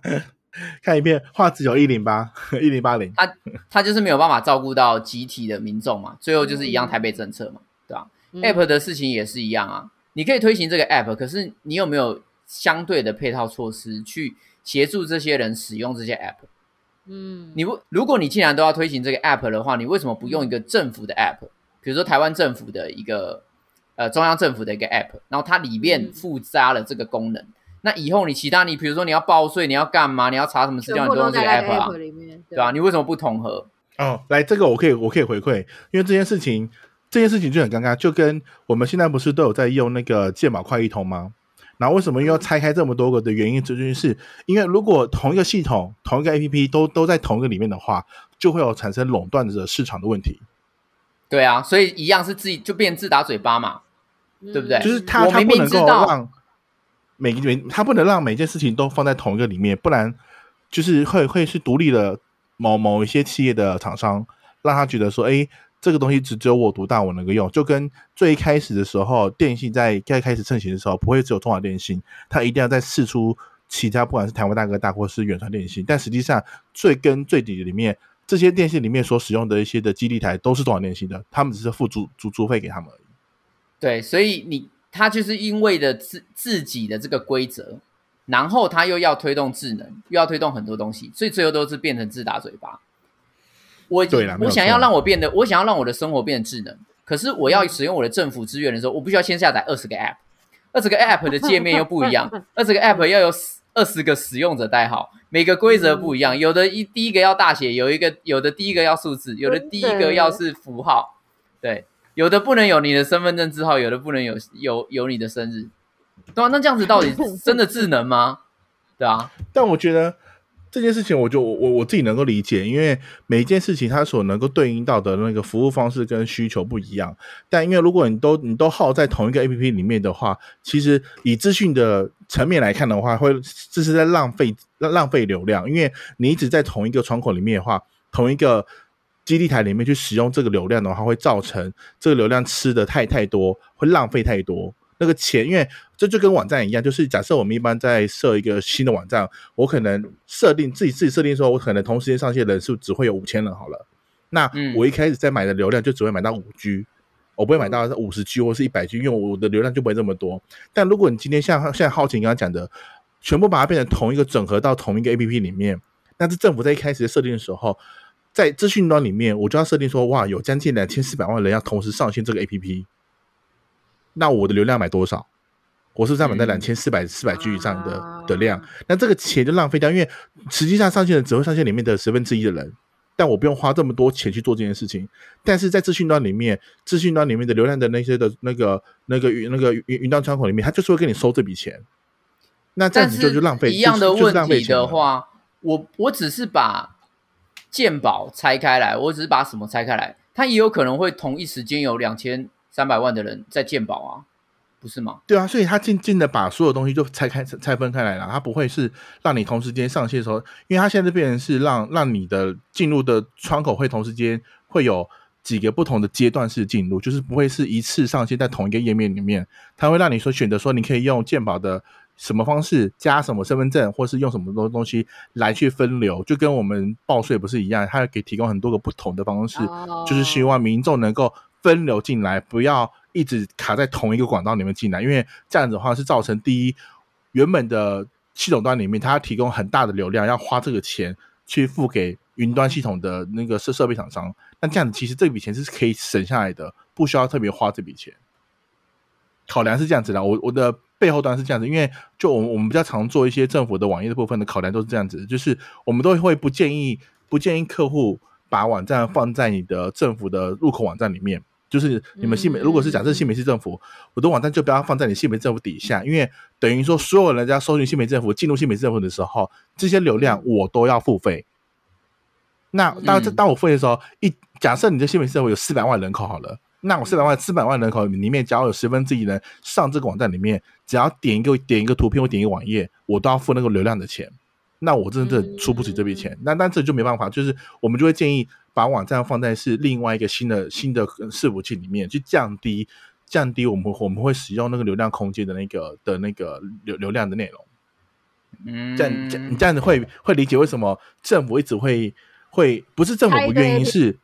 Speaker 1: [LAUGHS] 看影片画质有一零八、[LAUGHS] 一零八零。
Speaker 3: 他他就是没有办法照顾到集体的民众嘛，最后就是一样台北政策嘛，对吧？App 的事情也是一样啊，你可以推行这个 App，可是你有没有相对的配套措施去协助这些人使用这些 App？嗯，你不，如果你既然都要推行这个 app 的话，你为什么不用一个政府的 app？比如说台湾政府的一个呃中央政府的一个 app，然后它里面附加了这个功能。那以后你其他你比如说你要报税，你要干嘛？你要查什么资料，你都用这个 app 啊，对吧？你为什么不统合？
Speaker 1: 哦，来这个我可以我可以回馈，因为这件事情这件事情就很尴尬，就跟我们现在不是都有在用那个健保快一通吗？那为什么又要拆开这么多个的原因？究竟是因为如果同一个系统、同一个 A P P 都都在同一个里面的话，就会有产生垄断的市场的问题。
Speaker 3: 对啊，所以一样是自己就变自打嘴巴嘛，对不对？
Speaker 1: 就是他他不能够让每每他不能让每件事情都放在同一个里面，不然就是会会是独立的某某一些企业的厂商，让他觉得说，哎。这个东西只只有我独大，我能够用，就跟最开始的时候，电信在刚开始盛行的时候，不会只有中华电信，它一定要再试出其他，不管是台湾大哥大或是远传电信，但实际上最根最底里面，这些电信里面所使用的一些的基地台都是中华电信的，他们只是付租租租费给他们而已。
Speaker 3: 对，所以你他就是因为的自自己的这个规则，然后他又要推动智能，又要推动很多东西，所以最后都是变成自打嘴巴。我我想要让我变得，我想要让我的生活变得智能，可是我要使用我的政府资源的时候，我必须要先下载二十个 app，二十个 app 的界面又不一样，[LAUGHS] 二十个 app 要有二十个使用者代号，每个规则不一样，有的一第一个要大写，有一个有的第一个要数字，有的第一个要是符号，对，有的不能有你的身份证字号，有的不能有有有你的生日，对啊，那这样子到底 [LAUGHS] 真的智能吗？对啊，
Speaker 1: 但我觉得这件事情，我就我我自己能够理解，因为每一件事情它所能够对应到的那个服务方式跟需求不一样。但因为如果你都你都耗在同一个 A P P 里面的话，其实以资讯的层面来看的话，会这是在浪费浪浪费流量，因为你一直在同一个窗口里面的话，同一个。基地台里面去使用这个流量的话，会造成这个流量吃的太太多，会浪费太多。那个钱，因为这就跟网站一样，就是假设我们一般在设一个新的网站，我可能设定自己自己设定说，我可能同时间上线人数只会有五千人好了。那
Speaker 3: 嗯
Speaker 1: 我一开始在买的流量就只会买到五 G，我不会买到五十 G 或是一百 G，因为我的流量就不会这么多。但如果你今天像像浩晴刚刚讲的，全部把它变成同一个整合到同一个 APP 里面，那是政府在一开始设定的时候，在资讯端里面，我就要设定说，哇，有将近两千四百万人要同时上线这个 APP，那我的流量买多少？我是不是要买在
Speaker 3: 嗯
Speaker 1: 两千四百四百 G 以上的、
Speaker 2: 啊
Speaker 1: 的量？那这个钱就浪费掉，因为实际上上线的只会上线里面的十分之一的人，但我不用花这么多钱去做这件事情。但是在资讯端里面，资讯端里面的流量的那些的那个那个云那个云云端窗口里面，它就是会跟你收这笔钱。那这样子就就浪费
Speaker 3: 一样的问题的话，我我只是把鉴宝拆开来，我只是把什么拆开来，它也有可能会同一时间有两千三百万的人在鉴宝啊，不是吗？
Speaker 1: 对啊，所以他渐渐的把所有东西就拆开拆分开来了，他不会是让你同时间上线的时候，因为他现在变成是让让你的进入的窗口会同时间会有几个不同的阶段式进入，就是不会是一次上线在同一个页面里面，它会让你说选择说你可以用鉴宝的什么方式加什么身份证，或是用什么东东西来去分流，就跟我们报税不是一样，它可以提供很多个不同的方式，
Speaker 2: 哦
Speaker 1: 就是希望民众能够分流进来，不要一直卡在同一个管道里面进来，因为这样子的话是造成第一，原本的系统端里面它要提供很大的流量，要花这个钱去付给云端系统的那个设设备厂商，那这样子其实这笔钱是可以省下来的，不需要特别花这笔钱。考量是这样子的，我我的背后端是这样子，因为就我们我们比较常做一些政府的网页的部分的考量都是这样子，就是我们都会不建议不建议客户把网站放在你的政府的入口网站里面。就是你们新北，
Speaker 2: 嗯
Speaker 1: 如果是假设新北市政府，我的网站就不要放在你新北政府底下，因为等于说所有人家搜寻新北政府、进入新北政府的时候，这些流量我都要付费。那当
Speaker 3: 这
Speaker 1: 当我付费的时候，一假设你的新北市政府有四百万人口好了，那我四百万四百万人口里面，只要有十分之一人上这个网站里面，只要点一个点一个图片或点一个网页，我都要付那个流量的钱。那我真的出不起这笔钱，那但这就没办法，就是我们就会建议把网站放在是另外一个新的新的伺服器里面，去降低降低我们我们会使用那个流量空间的那个的那个流流量的内容。
Speaker 3: 嗯，
Speaker 1: 这样这样你这样子会会理解为什么政府一直会会不是政府不愿意，是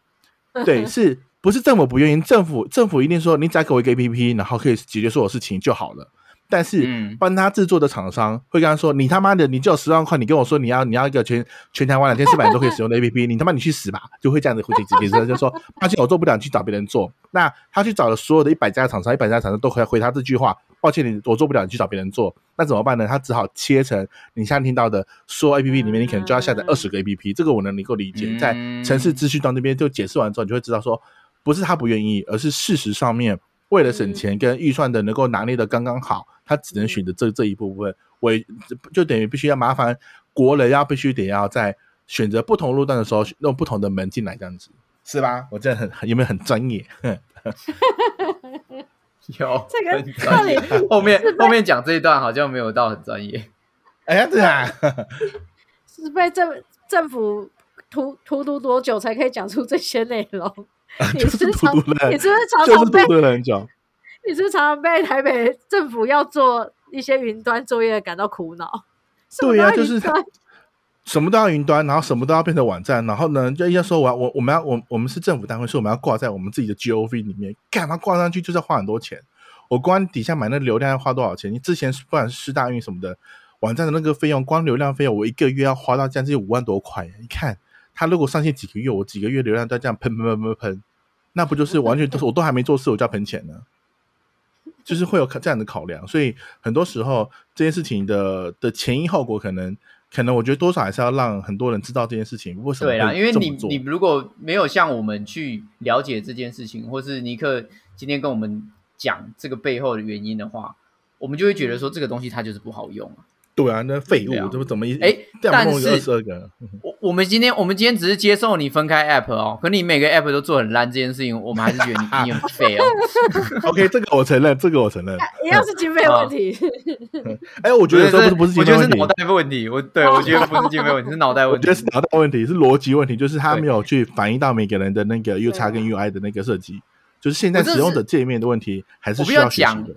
Speaker 1: 对是不是政府不愿意？政府政府一定说你只要给我一个 A P P，然后可以解决所有事情就好了。但是
Speaker 3: 嗯
Speaker 1: 帮他制作的厂商会跟他说：“你他妈的，你就有十万块，你跟我说你要你要一个全 [LAUGHS] 全台湾两千四百人都可以使用的 A P P，你他妈你去死吧！”就会这样子回解解释，就说抱歉我做不了，你去找别人做。那他去找了所有的一百家厂商，一百家厂商都回回他这句话：“抱歉你我做不了，你去找别人做。”那怎么办呢？他只好切成你现在听到的所有 A P P 里面，你可能就要下载二十个 A P P，这个我能能够理解。在城市资讯端那边就解释完之后，你就会知道说，不是他不愿意，而是事实上面为了省钱跟预算的能够拿捏的刚刚好，他只能选择这这一部分，我就等于必须要麻烦国人要必须得要在选择不同路段的时候用不同的门进来，这样子是吧？我这样很很有没有很专业？[LAUGHS]
Speaker 3: 有
Speaker 2: 这个
Speaker 3: 很专业
Speaker 2: 到底
Speaker 3: 后面后面讲这一段好像没有到很专业。
Speaker 1: 哎呀，对啊，
Speaker 2: 是被政政府荼荼毒多久才可以讲出这些内容？你
Speaker 1: 就是是
Speaker 2: 常
Speaker 1: 荼毒人
Speaker 2: 你是不是常常被
Speaker 1: 多的人讲。[LAUGHS]
Speaker 2: 你是不是常常被台北政府要做一些云端作业感到苦恼？
Speaker 1: 对呀、就是 [LAUGHS] 什么都要云端，然后什么都要变成网站，然后呢，就要说我我我们要我我们是政府单位，所以我们要挂在我们自己的 GOV 里面，干嘛挂上去就是要花很多钱。我光底下买那流量要花多少钱？你之前不管是师大运什么的网站的那个费用，光流量费用我一个月要花到将近五万多块。你看他如果上线几个月，我几个月流量都这样喷喷喷喷喷，那不就是完全都是 [LAUGHS] 我都还没做事，我就要喷钱呢？就是会有这样的考量，所以很多时候这件事情的的前因后果，可能可能我觉得多少还是要让很多人知道这件事情为什么
Speaker 3: 对啦，因为你你如果没有像我们去了解这件事情，或是尼克今天跟我们讲这个背后的原因的话，我们就会觉得说这个东西它就是不好用啊。
Speaker 1: 对啊，那废物怎么怎么一
Speaker 3: 哎
Speaker 1: 这样弄一个二
Speaker 3: 但是
Speaker 1: 十二个？
Speaker 3: 我我们今天我们今天只是接受你分开 app 哦，可你每个 app 都做很烂这件事情，我们还是觉得你你很废哦。[LAUGHS] [LAUGHS]
Speaker 1: OK，这个我承认，这个我承认。
Speaker 2: 一样是经费问题。
Speaker 1: 哎，我觉得这不是不是
Speaker 3: 我
Speaker 1: 经费问题
Speaker 3: 觉得是脑，袋问题。我对我觉得不是经费问题，[LAUGHS] 是脑袋问题
Speaker 1: 我觉得。是脑袋问题，是逻辑问题，就是他
Speaker 3: 对
Speaker 1: 没有去反映到每个人的那个 U 叉跟 UI 的那个设计，就是现在使用者界面的问题，还是需要学习
Speaker 3: 要讲
Speaker 1: 的。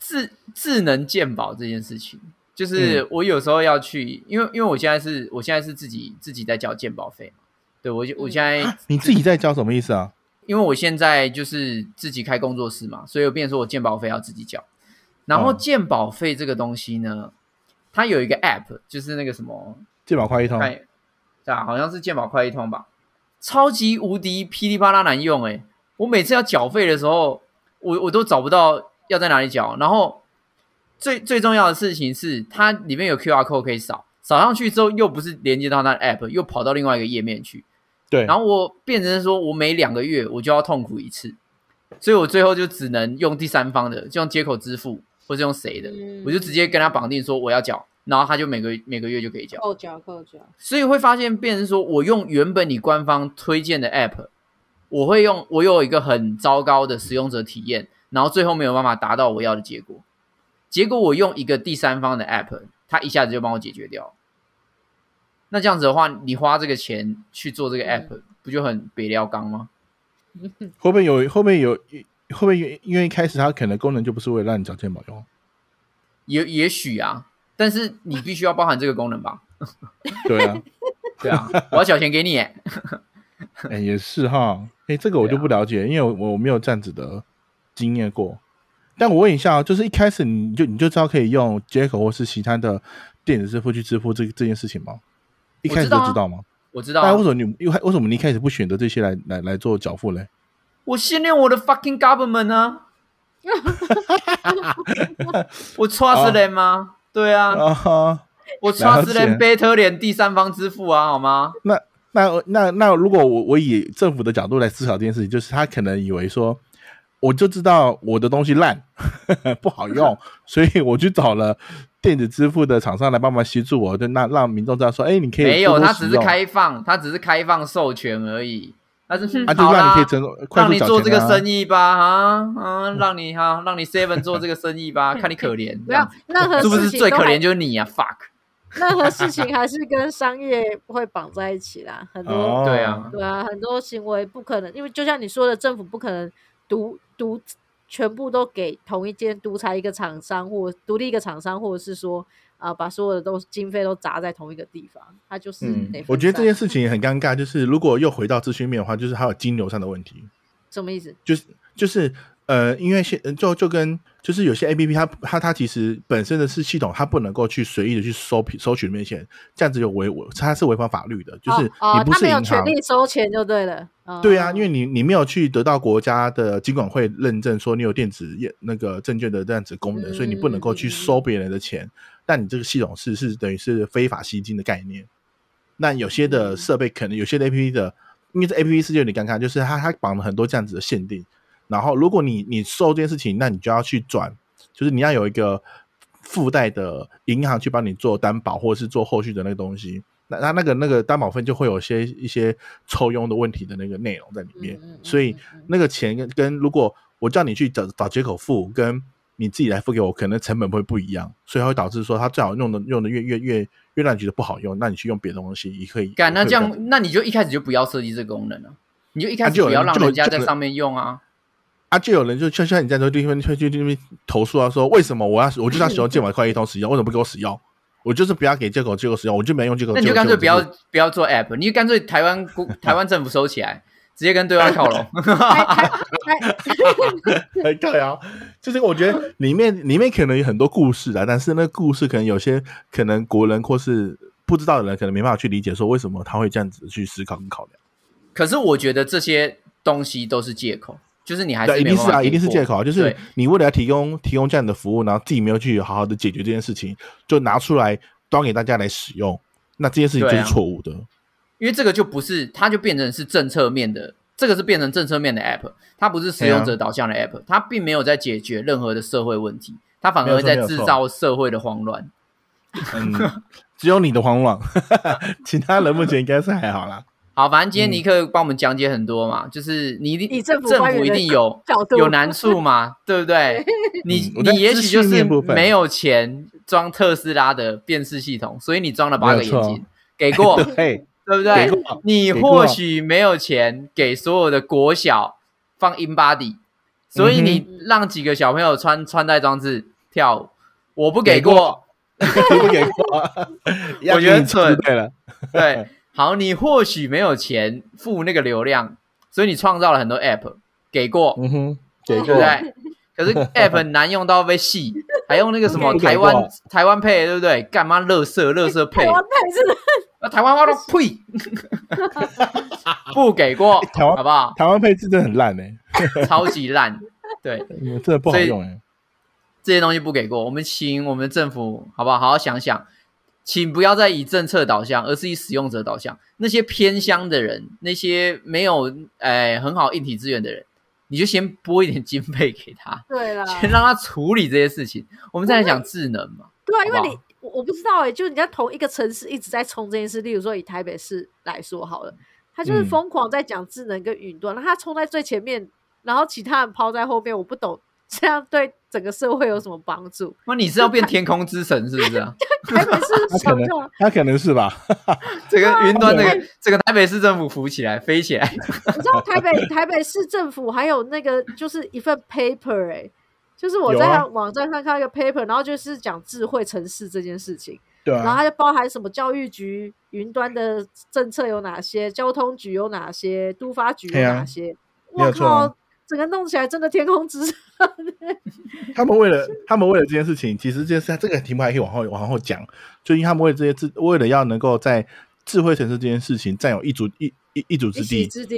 Speaker 3: 智智能鉴宝这件事情，
Speaker 1: 嗯
Speaker 3: 就是我有时候要去，因为因为我现在是我现在是自己自己在交鉴保费嘛，对我就我现在、
Speaker 1: 啊你自己在交什么意思啊？[LAUGHS]
Speaker 3: 因为我现在就是自己开工作室嘛，所以我变成说我鉴保费要自己交。然后
Speaker 1: 嗯。
Speaker 3: 鉴宝费这个东西呢，它有一个 app，就是那个什么，
Speaker 1: 健保快一通，
Speaker 3: 看，对啊，好像是鉴保快一通吧，超级无敌噼里啪啦难用诶、我每次要缴费的时候，我我都找不到要在哪里缴。然后最最重要的事情是，它里面有 QR code 可以扫，扫上去之后又不是连接到它的 app，又跑到另外一个页面去。
Speaker 1: 对，
Speaker 3: 然后我变成说我每两个月我就要痛苦一次，所以我最后就只能用第三方的，就用接口支付或是用谁的，
Speaker 2: 嗯
Speaker 3: 我就直接跟他绑定说我要缴，然后他就每个每个月就可以缴。
Speaker 2: 扣缴扣缴，
Speaker 3: 所以会发现，变成说我用原本你官方推荐的 app，我会用我有一个很糟糕的使用者体验，然后最后没有办法达到我要的结果。结果我用一个第三方的 app，它一下子就帮我解决掉。那这样子的话，你花这个钱去做这个 app，、不就很北料刚吗？
Speaker 1: 会不会有会不会有会不会因因为一开始它可能功能就不是为了让你找健保用？
Speaker 3: 也也许啊，但是你必须要包含这个功能吧？[LAUGHS]
Speaker 1: 对啊，
Speaker 3: 对啊，我要缴钱给你耶。[LAUGHS]
Speaker 1: 哎也是哈，哎这个我就不了解，因为我我没有这样子的经验过。但我问一下啊，就是一开始你就你就知道可以用接口或是其他的电子支付去支付这这件事情吗？一开始就
Speaker 3: 知道
Speaker 1: 吗？
Speaker 3: 我知道啊、
Speaker 1: 那为什么你又为为什么你一开始不选择这些来来来做缴付嘞？
Speaker 3: 我信任我的 fucking government 啊！[LAUGHS] 我 trust them 吗？对啊，我
Speaker 1: 了
Speaker 3: trust
Speaker 1: 解
Speaker 3: them better 连第三方支付啊，好吗？
Speaker 1: 那那那那如果我我以政府的角度来思考这件事情，就是他可能以为说，我就知道我的东西烂 [LAUGHS] 不好用，[LAUGHS] 所以我去找了电子支付的厂商来帮忙协助我，就那让民众知道说，哎，你可以
Speaker 3: 没有，
Speaker 1: 多多
Speaker 3: 它只是开放，它只是开放授权而已。它是
Speaker 1: 啊，就
Speaker 3: 好啦
Speaker 1: 让你可以，整快
Speaker 3: 让你做这个。生意吧，啊啊，让你哈，[LAUGHS] 让你 seven 做这个生意吧，看你可怜，
Speaker 2: 不要任何
Speaker 3: 是不是
Speaker 2: 事情
Speaker 3: 最可怜就是你啊？fuck，
Speaker 2: 任何事情还是跟商业会绑在一起啦，很多、
Speaker 1: 哦
Speaker 3: 对啊，
Speaker 2: 对啊，很多行为不可能，因为就像你说的，政府不可能独独全部都给同一间独裁一个厂商，或独立一个厂商，或者是说啊、把所有的都经费都砸在同一个地方，它就是
Speaker 1: 嗯，我觉得这件事情也很尴尬，就是如果又回到资讯面的话，就是还有金流上的问题。
Speaker 2: 什么意思？
Speaker 1: 就是就是呃，因为现就就跟就是有些 A P P 它它它其实本身的是系统，它不能够去随意的去收收取里面钱，这样子有违违它是违反法律的，就是
Speaker 2: 哦，
Speaker 1: 你不
Speaker 2: 他
Speaker 1: 是
Speaker 2: 有权利收钱就对了。哦
Speaker 1: 对啊，因为你你没有去得到国家的金管会认证，说你有电子业那个证券的这样子功能，
Speaker 2: 嗯
Speaker 1: 所以你不能够去收别人的钱。但你这个系统是是等于是非法吸金的概念。那有些的
Speaker 2: 嗯
Speaker 1: 设备可能有些的 A P P 的，因为这 A P P 世界有点尴尬，就是它它绑了很多这样子的限定。然后如果你你收这件事情，那你就要去转，就是你要有一个附带的银行去帮你做担保，或者是做后续的那个东西。那那那个那个担保费就会有些一些抽佣的问题的那个内容在里面，
Speaker 2: 嗯嗯嗯
Speaker 1: 所以那个钱跟跟如果我叫你去找找接口付，跟你自己来付给我，可能成本会不一样，所以会导致说他最好用的用的越越越越让你觉得不好用，那你去用别的东西也可以。
Speaker 3: 干，那这样，那你就一开始就不要设计这个功能了，你就一开始就不要让
Speaker 1: 人
Speaker 3: 家在上面用啊。
Speaker 1: 啊，就有人就像像你这样说，地方会去那边投诉啊，说为什么我要我就是要使用健保快一通使用，为什么不给我使用？我就是不要给借口借口使用，我就没用借口。
Speaker 3: 那你就干脆不要不要做 app，你就干脆台湾国 [LAUGHS] 台湾政府收起来，直接跟对外靠拢。
Speaker 1: 对啊，就是我觉得里面里面可能有很多故事啊，但是那故事可能有些可能国人或是不知道的人可能没办法去理解，说为什么他会这样子去思考跟考量。
Speaker 3: 可是我觉得这些东西都是借口，就是你还是，
Speaker 1: 一定是啊，一定是借口啊，就是你为了要提供提供这样的服务，然后自己没有去好好的解决这件事情，就拿出来端给大家来使用，那这件事情就是错误的。
Speaker 3: 因为这个就不是，它就变成是政策面的，这个是变成政策面的 app，它不是使用者导向的 app，、它并没有在解决任何的社会问题，它反而在制造社会的慌乱。
Speaker 1: 嗯，只有你的慌乱，[LAUGHS] 其他人目前应该是还好啦。
Speaker 3: 好，反正今天
Speaker 1: 嗯。
Speaker 3: 尼克帮我们讲解很多嘛，就是你一定
Speaker 2: 以政府
Speaker 3: 政府一定有
Speaker 2: 角度。
Speaker 3: 有难处嘛，[LAUGHS] 对不对？你
Speaker 1: 嗯
Speaker 3: 你也许就是没有钱装特斯拉的辨识系统，所以你装了八个眼睛，给过，[LAUGHS]
Speaker 1: 对，
Speaker 3: 对不对？你或许没有钱给所有的国小放 in body，所以你让几个小朋友穿穿戴装置跳舞，我不给
Speaker 1: 给过。[LAUGHS]
Speaker 3: 过。
Speaker 1: 不给过，
Speaker 3: 我觉得蠢。
Speaker 1: 对了，
Speaker 3: 对，好，你或许没有钱付那个流量，所以你创造了很多 app，给过，
Speaker 1: 嗯哼，给过
Speaker 3: 对不，对？可是 [LAUGHS] app 很难用到被戏，还用那个什么台湾台湾配，对不对？干嘛乐色乐色配
Speaker 2: 台？湾配是的
Speaker 3: 那台湾话都呸，[LAUGHS] 不给过，
Speaker 1: 台湾
Speaker 3: 好不好？
Speaker 1: 台湾配置真的很烂哎，[LAUGHS]
Speaker 3: 超级烂，对，
Speaker 1: 嗯真的不好用哎。
Speaker 3: 这些东西不给过，我们请我们政府好不好？好好想想，请不要再以政策导向，而是以使用者导向。那些偏乡的人，那些没有哎、很好硬体资源的人，你就先拨一点经费给他，[LAUGHS]
Speaker 2: 对啦，
Speaker 3: 先让他处理这些事情。我们再来讲智能嘛，
Speaker 2: 对啊，因为你我我不知道哎、就是你在同一个城市一直在冲这件事，例如说以台北市来说好了，他就是
Speaker 1: 嗯
Speaker 2: 疯狂在讲智能跟云端，那、他冲在最前面，然后其他人抛在后面，我不懂这样对整个社会有什么帮助？
Speaker 3: 那你是要变天空之神是不是啊？[LAUGHS]
Speaker 2: 台北市
Speaker 1: 他可能
Speaker 2: 想就好
Speaker 1: 他可能是吧，[LAUGHS]
Speaker 3: 这个云端这
Speaker 2: 对
Speaker 3: 个这个台北市政府浮起来飞起来，[LAUGHS]
Speaker 2: 你知道台北台北市政府还有那个就是一份 paper 哎、就是我在网站上看到一个 paper，然后就是讲智慧城市这件事情。
Speaker 1: 对啊，
Speaker 2: 然后它就包含什么教育局云端的政策有哪些，交通局有哪些，都发局有哪些。我
Speaker 1: 啊
Speaker 2: 靠，整个弄起来真的天空之城。[LAUGHS]
Speaker 1: 他们为了他们为了这件事情，其实这件事这个题目还可以往后往后讲，就因为他们为了这些智，为了要能够在智慧城市这件事情占有一主一一一主之
Speaker 2: 一席
Speaker 1: 地，
Speaker 2: 之地，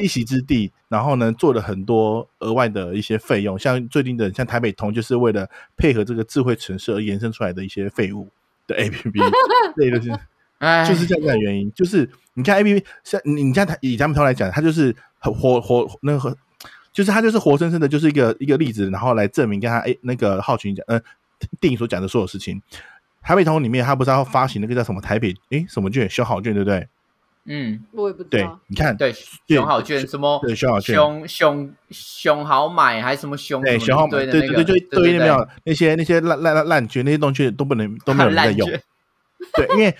Speaker 1: 一席之地，然后呢，做了很多额外的一些费用，像最近的像台北通，就是为了配合这个智慧城市而延伸出来的一些废物的 A P P，[LAUGHS] 对的 [LAUGHS] 就是这样的原因，就是你看 A P P，像你你像台以咱们通来讲，它就是很火火那个，就是他就是活生生的，就是一个一个例子，然后来证明跟他哎那个浩群讲，呃，电影所讲的所有事情。台北通里面，他不是要发行那个叫什么台北诶什么券，修好券，对不对？
Speaker 3: 嗯，
Speaker 2: 我也不知
Speaker 1: 对，。你看，
Speaker 3: 对，熊好券什么
Speaker 1: 对熊好券，
Speaker 3: 熊熊熊好买还是什么熊
Speaker 1: 对，熊好
Speaker 3: 么一堆的那个，
Speaker 1: 对对对，就对
Speaker 3: 对
Speaker 1: 那没有那些那些烂烂烂烂券，那些东西都不能都没有人在用。对，因为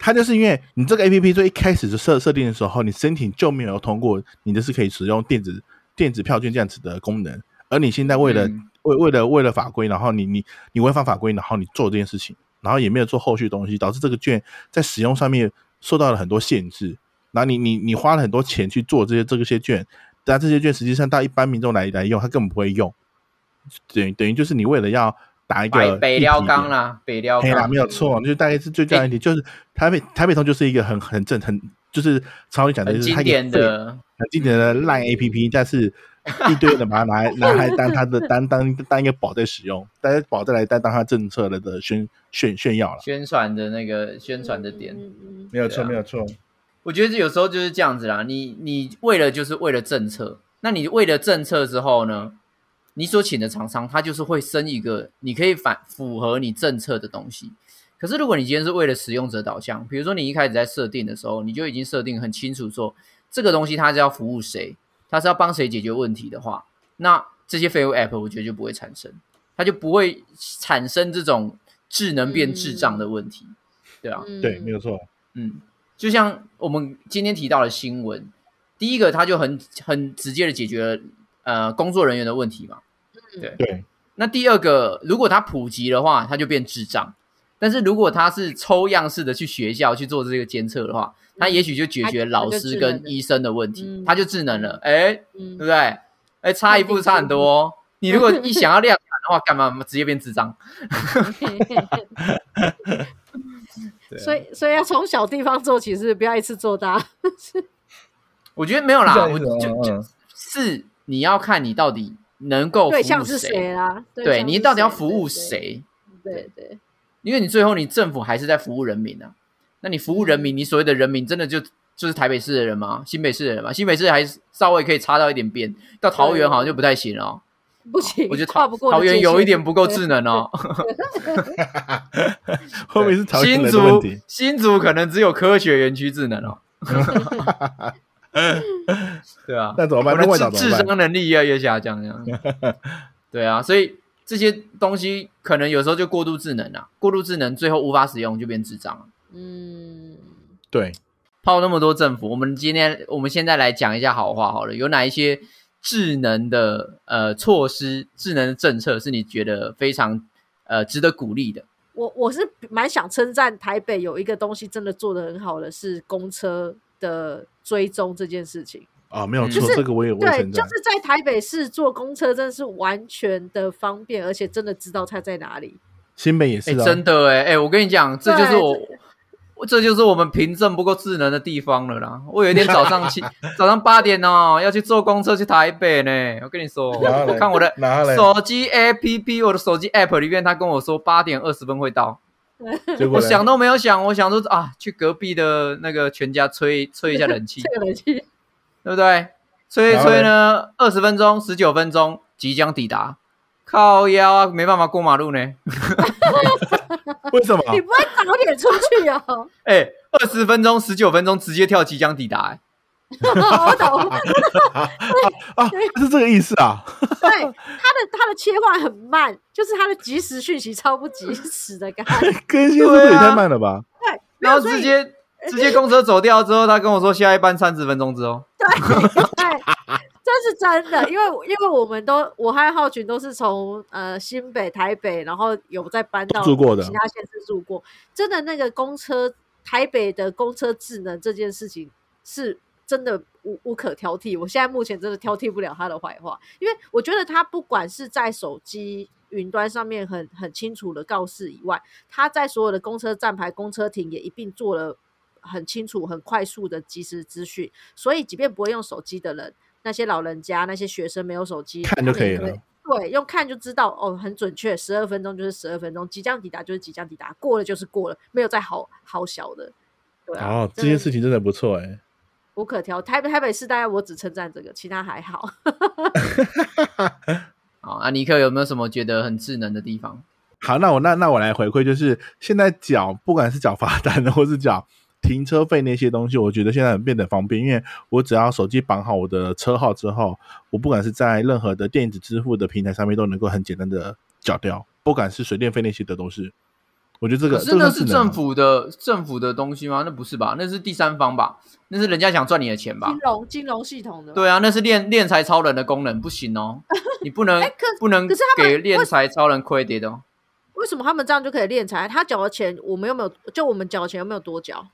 Speaker 1: 它就是因为你这个 A P P 最一开始就设设定的时候，你申请就没有通过，你的是可以使用电子电子票券这样子的功能，而你现在为了、
Speaker 3: 嗯
Speaker 1: 为为了为了法规，然后你你你违反法规，然后你做这件事情，然后也没有做后续东西，导致这个券在使用上面受到了很多限制。然后你你你花了很多钱去做这些这些券，但这些券实际上到一般民众来来用，他根本不会用。等于等于就是你为了要打一个
Speaker 3: 北北撩
Speaker 1: 议题
Speaker 3: 缸啦，北撩
Speaker 1: 钢啦，没有错，就大概是最重要的一点，就是台北台北通就是一个很很正很就是常理讲的，
Speaker 3: 经
Speaker 1: 就是它一个
Speaker 3: 典的，
Speaker 1: 很经典的烂 A P P，[LAUGHS] 但是一堆人把它拿来拿来当他的当当当一个宝在使用，大家宝再来当当他政策的的宣炫炫耀了，
Speaker 3: 宣传的那个宣传的点。
Speaker 1: 没有
Speaker 3: 错没
Speaker 1: 有错，
Speaker 3: 我觉得有时候就是这样子啦，你你为了就是为了政策，那你为了政策之后呢，你所请的厂商他就是会生一个你可以反符合你政策的东西。可是如果你今天是为了使用者导向，比如说你一开始在设定的时候，你就已经设定很清楚说这个东西它是要服务谁，它是要帮谁解决问题的话，那这些废物 App 我觉得就不会产生，它就不会产生这种智能变智障的问题，对啊。
Speaker 2: 嗯
Speaker 1: 对，没有错，
Speaker 3: 嗯，就像我们今天提到的新闻，第一个它就很很直接的解决了呃工作人员的问题嘛。
Speaker 1: 对对，
Speaker 3: 那第二个，如果它普及的话，它就变智障。但是如果他是抽样式的去学校去做这个监测的话，他也许就解决老师跟医生的问题
Speaker 2: 嗯，
Speaker 3: 它就智能了。哎，对
Speaker 2: 嗯
Speaker 3: 不对？哎，差一步差很多哦。[LAUGHS] 你如果 [LAUGHS] 一想要量产的话，干嘛直接变智障？[LAUGHS]
Speaker 2: 所以所以要从小地方做起，是不要一次做大。
Speaker 3: 我觉得没有啦，就就
Speaker 1: 嗯
Speaker 3: 是你要看你到底能够服务
Speaker 2: 对象是谁
Speaker 3: 谁，
Speaker 2: 啦？
Speaker 3: 对你到底要服务？
Speaker 2: 对
Speaker 3: 谁？
Speaker 2: 对对对，
Speaker 3: 因为你最后你政府还是在服务人民啊。那你服务人民，你所谓的人民真的就就是台北市的人吗？新北市的人吗？新北市还是稍微可以插到一点边，到桃园好像就不太行了哦。
Speaker 2: 不行，
Speaker 3: 我觉得桃
Speaker 2: 跨不过
Speaker 3: 桃园有一点不够智能哦。[LAUGHS] [LAUGHS]
Speaker 1: 后面是桃园
Speaker 3: 新
Speaker 1: 人的问
Speaker 3: 竹
Speaker 1: 题。
Speaker 3: 新竹可能只有科学园区智能哦。[LAUGHS] 对啊，
Speaker 1: 那怎么办？
Speaker 3: 我的
Speaker 1: 那外岛
Speaker 3: 智智
Speaker 1: 怎么办？
Speaker 3: 商能力越来越下降，这样。对啊，所以这些东西可能有时候就过度智能啊，过度智能最后无法使用就变智障了。
Speaker 2: 嗯，
Speaker 1: 对，
Speaker 3: 泡那么多政府，我们今天我们现在来讲一下好话好了，有哪一些智能的呃措施、智能的政策是你觉得非常呃值得鼓励的？
Speaker 2: 我我是蛮想称赞台北有一个东西真的做得很好的是公车的追踪这件事情。
Speaker 1: 啊，没有
Speaker 3: 就
Speaker 1: 错，
Speaker 2: 是
Speaker 1: 这个我也
Speaker 2: 对，就是在台北市坐公车真的是完全的方便，而且真的知道它在哪里。
Speaker 1: 新北也是
Speaker 3: 真的哎、哎、我跟你讲，这就是我，我这就是我们凭证不够智能的地方了啦。我有一天早上七 [LAUGHS] 早上八点哦，要去坐公车去台北呢。我跟你说，我看我的手机 APP，我的手机 App 里面，他跟我说八点二十分会到。[LAUGHS] 我想都没有想，我想说啊，去隔壁的那个全家吹吹一下冷气，
Speaker 2: 这个人气，
Speaker 3: 对不对？吹一
Speaker 1: 然后嘞
Speaker 3: 吹呢，二十分钟、十九分钟即将抵达。靠腰啊，没办法过马路呢。[LAUGHS]
Speaker 1: 为什么？
Speaker 2: 你不会早点出去哦？[LAUGHS]
Speaker 3: 哎，二十分钟、十九分钟直接跳即将抵达、哎 [LAUGHS]
Speaker 2: 我懂，
Speaker 1: 啊，是这个意思啊？
Speaker 2: 对，它的它的切换很慢，就是它的即时讯息超不及时的感觉。
Speaker 1: 更新速度也太慢了吧？
Speaker 2: 对，
Speaker 3: 然后直接直接公车走掉之后，他跟我说下一班三十分钟之后。[LAUGHS]
Speaker 2: 对，这是真的，因为因为我们都我和浩群都是从呃新北、台北，然后有在搬到
Speaker 1: 住过的
Speaker 2: 其他县市住过，真的那个公车台北的公车智能这件事情是真的无无可挑剔。我现在目前真的挑剔不了他的坏话，因为我觉得他不管是在手机。云端上面很很清楚的告示以外，他在所有的公车站牌、公车亭也一并做了很清楚、很快速的即时资讯，所以即便不会用手机的人，那些老人家、那些学生没有手机，
Speaker 1: 看就可以了。
Speaker 2: 对，用看就知道哦，很准确，十二分钟就是十二分钟，即将抵达就是即将抵达，过了就是过了，没有再好好小的。对啊，
Speaker 1: 哦，这件事情真的不错哎。
Speaker 2: 无可挑。台北台北市大概我只称赞这个，其他还好。[LAUGHS]
Speaker 3: 好，啊，尼克有没有什么觉得很智能的地方？
Speaker 1: 好，那我那那我来回馈，就是现在缴不管是缴罚单的，或是缴停车费那些东西，我觉得现在很变得方便，因为我只要手机绑好我的车号之后，我不管是在任何的电子支付的平台上面，都能够很简单的缴掉，不管是水电费那些的都是。我觉得这个
Speaker 3: 可是那是政府的政府的东西吗？那不是吧？那是第三方吧？那是人家想赚你的钱吧
Speaker 2: 金？融金融系统的，
Speaker 3: 对啊，那是练练财超人的功能，不行哦，[LAUGHS] 你不能、不能
Speaker 2: 可是他们
Speaker 3: 给练财超人 credit 哦。
Speaker 2: 为什么他们这样就可以练财？他缴的钱，我们有没有？就我们缴的钱有没有多缴？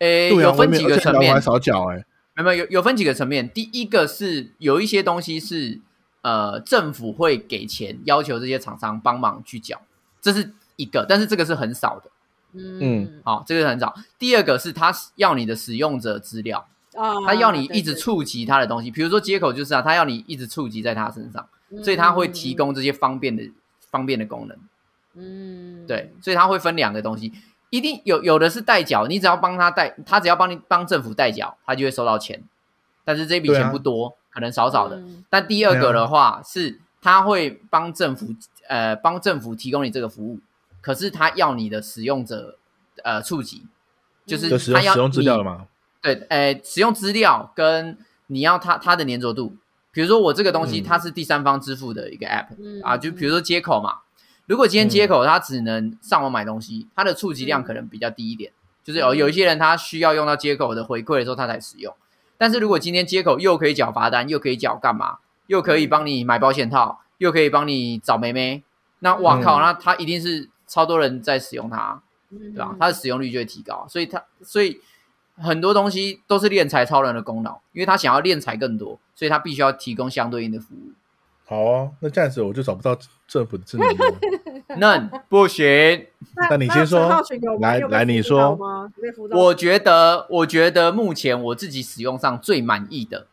Speaker 3: 诶，有分几个层面
Speaker 1: 少缴哎。
Speaker 3: 没有没有有有分几个层面。第一个是有一些东西是呃政府会给钱，要求这些厂商帮忙去缴，这是一个，但是这个是很少的。
Speaker 2: 嗯
Speaker 3: 好、这个很少。第二个是他要你的使用者资料，
Speaker 2: 啊，
Speaker 3: 他要你一直触及他的东西，比如说接口就是啊，他要你一直触及在他身上，所以他会提，供这些方便的方便的功能。
Speaker 2: 嗯，
Speaker 3: 对，所以他会分两个东西，一定有有的是代缴，你只要帮他代，他只要帮你帮政府代缴，他就会收到钱，但是这笔钱不多，可能少少的。
Speaker 2: 嗯
Speaker 3: 但第二个的话是，他会帮政府呃帮政府提供你这个服务，可是他要你的使用者呃触及，就是他要
Speaker 1: 用使用资料
Speaker 3: 你
Speaker 1: 了嘛？
Speaker 3: 对，呃，使用资料跟你要他他的粘着度，比如说我这个东西
Speaker 1: 嗯
Speaker 3: 它是第三方支付的一个 app、
Speaker 2: 嗯
Speaker 3: 啊，就比如说接口嘛，如果今天接
Speaker 1: 嗯。
Speaker 3: 口它只能上网买东西，它的触及量
Speaker 2: 嗯。
Speaker 3: 可能比较低一点，就是有
Speaker 2: 嗯。
Speaker 3: 有一些人他需要用到接口的回馈的时候他才使用，但是如果今天接口又可以缴罚单，又可以缴干嘛，又可以帮你买保险套，又可以帮你找妹妹，那哇
Speaker 1: 嗯。
Speaker 3: 靠，那它一定是超多人在使用它。
Speaker 2: 对
Speaker 3: 对吧？它的使用率就会提高，所以它所以很多东西都是练财超人的功劳，因为他想要练财更多，所以他必须要提供相对应的服务。
Speaker 1: 好啊，那这样子我就找不到政府的证明了。[LAUGHS]
Speaker 3: 那不行。
Speaker 1: 那你先说来来你说
Speaker 3: 我觉得，我觉得目前我自己使用上最满意的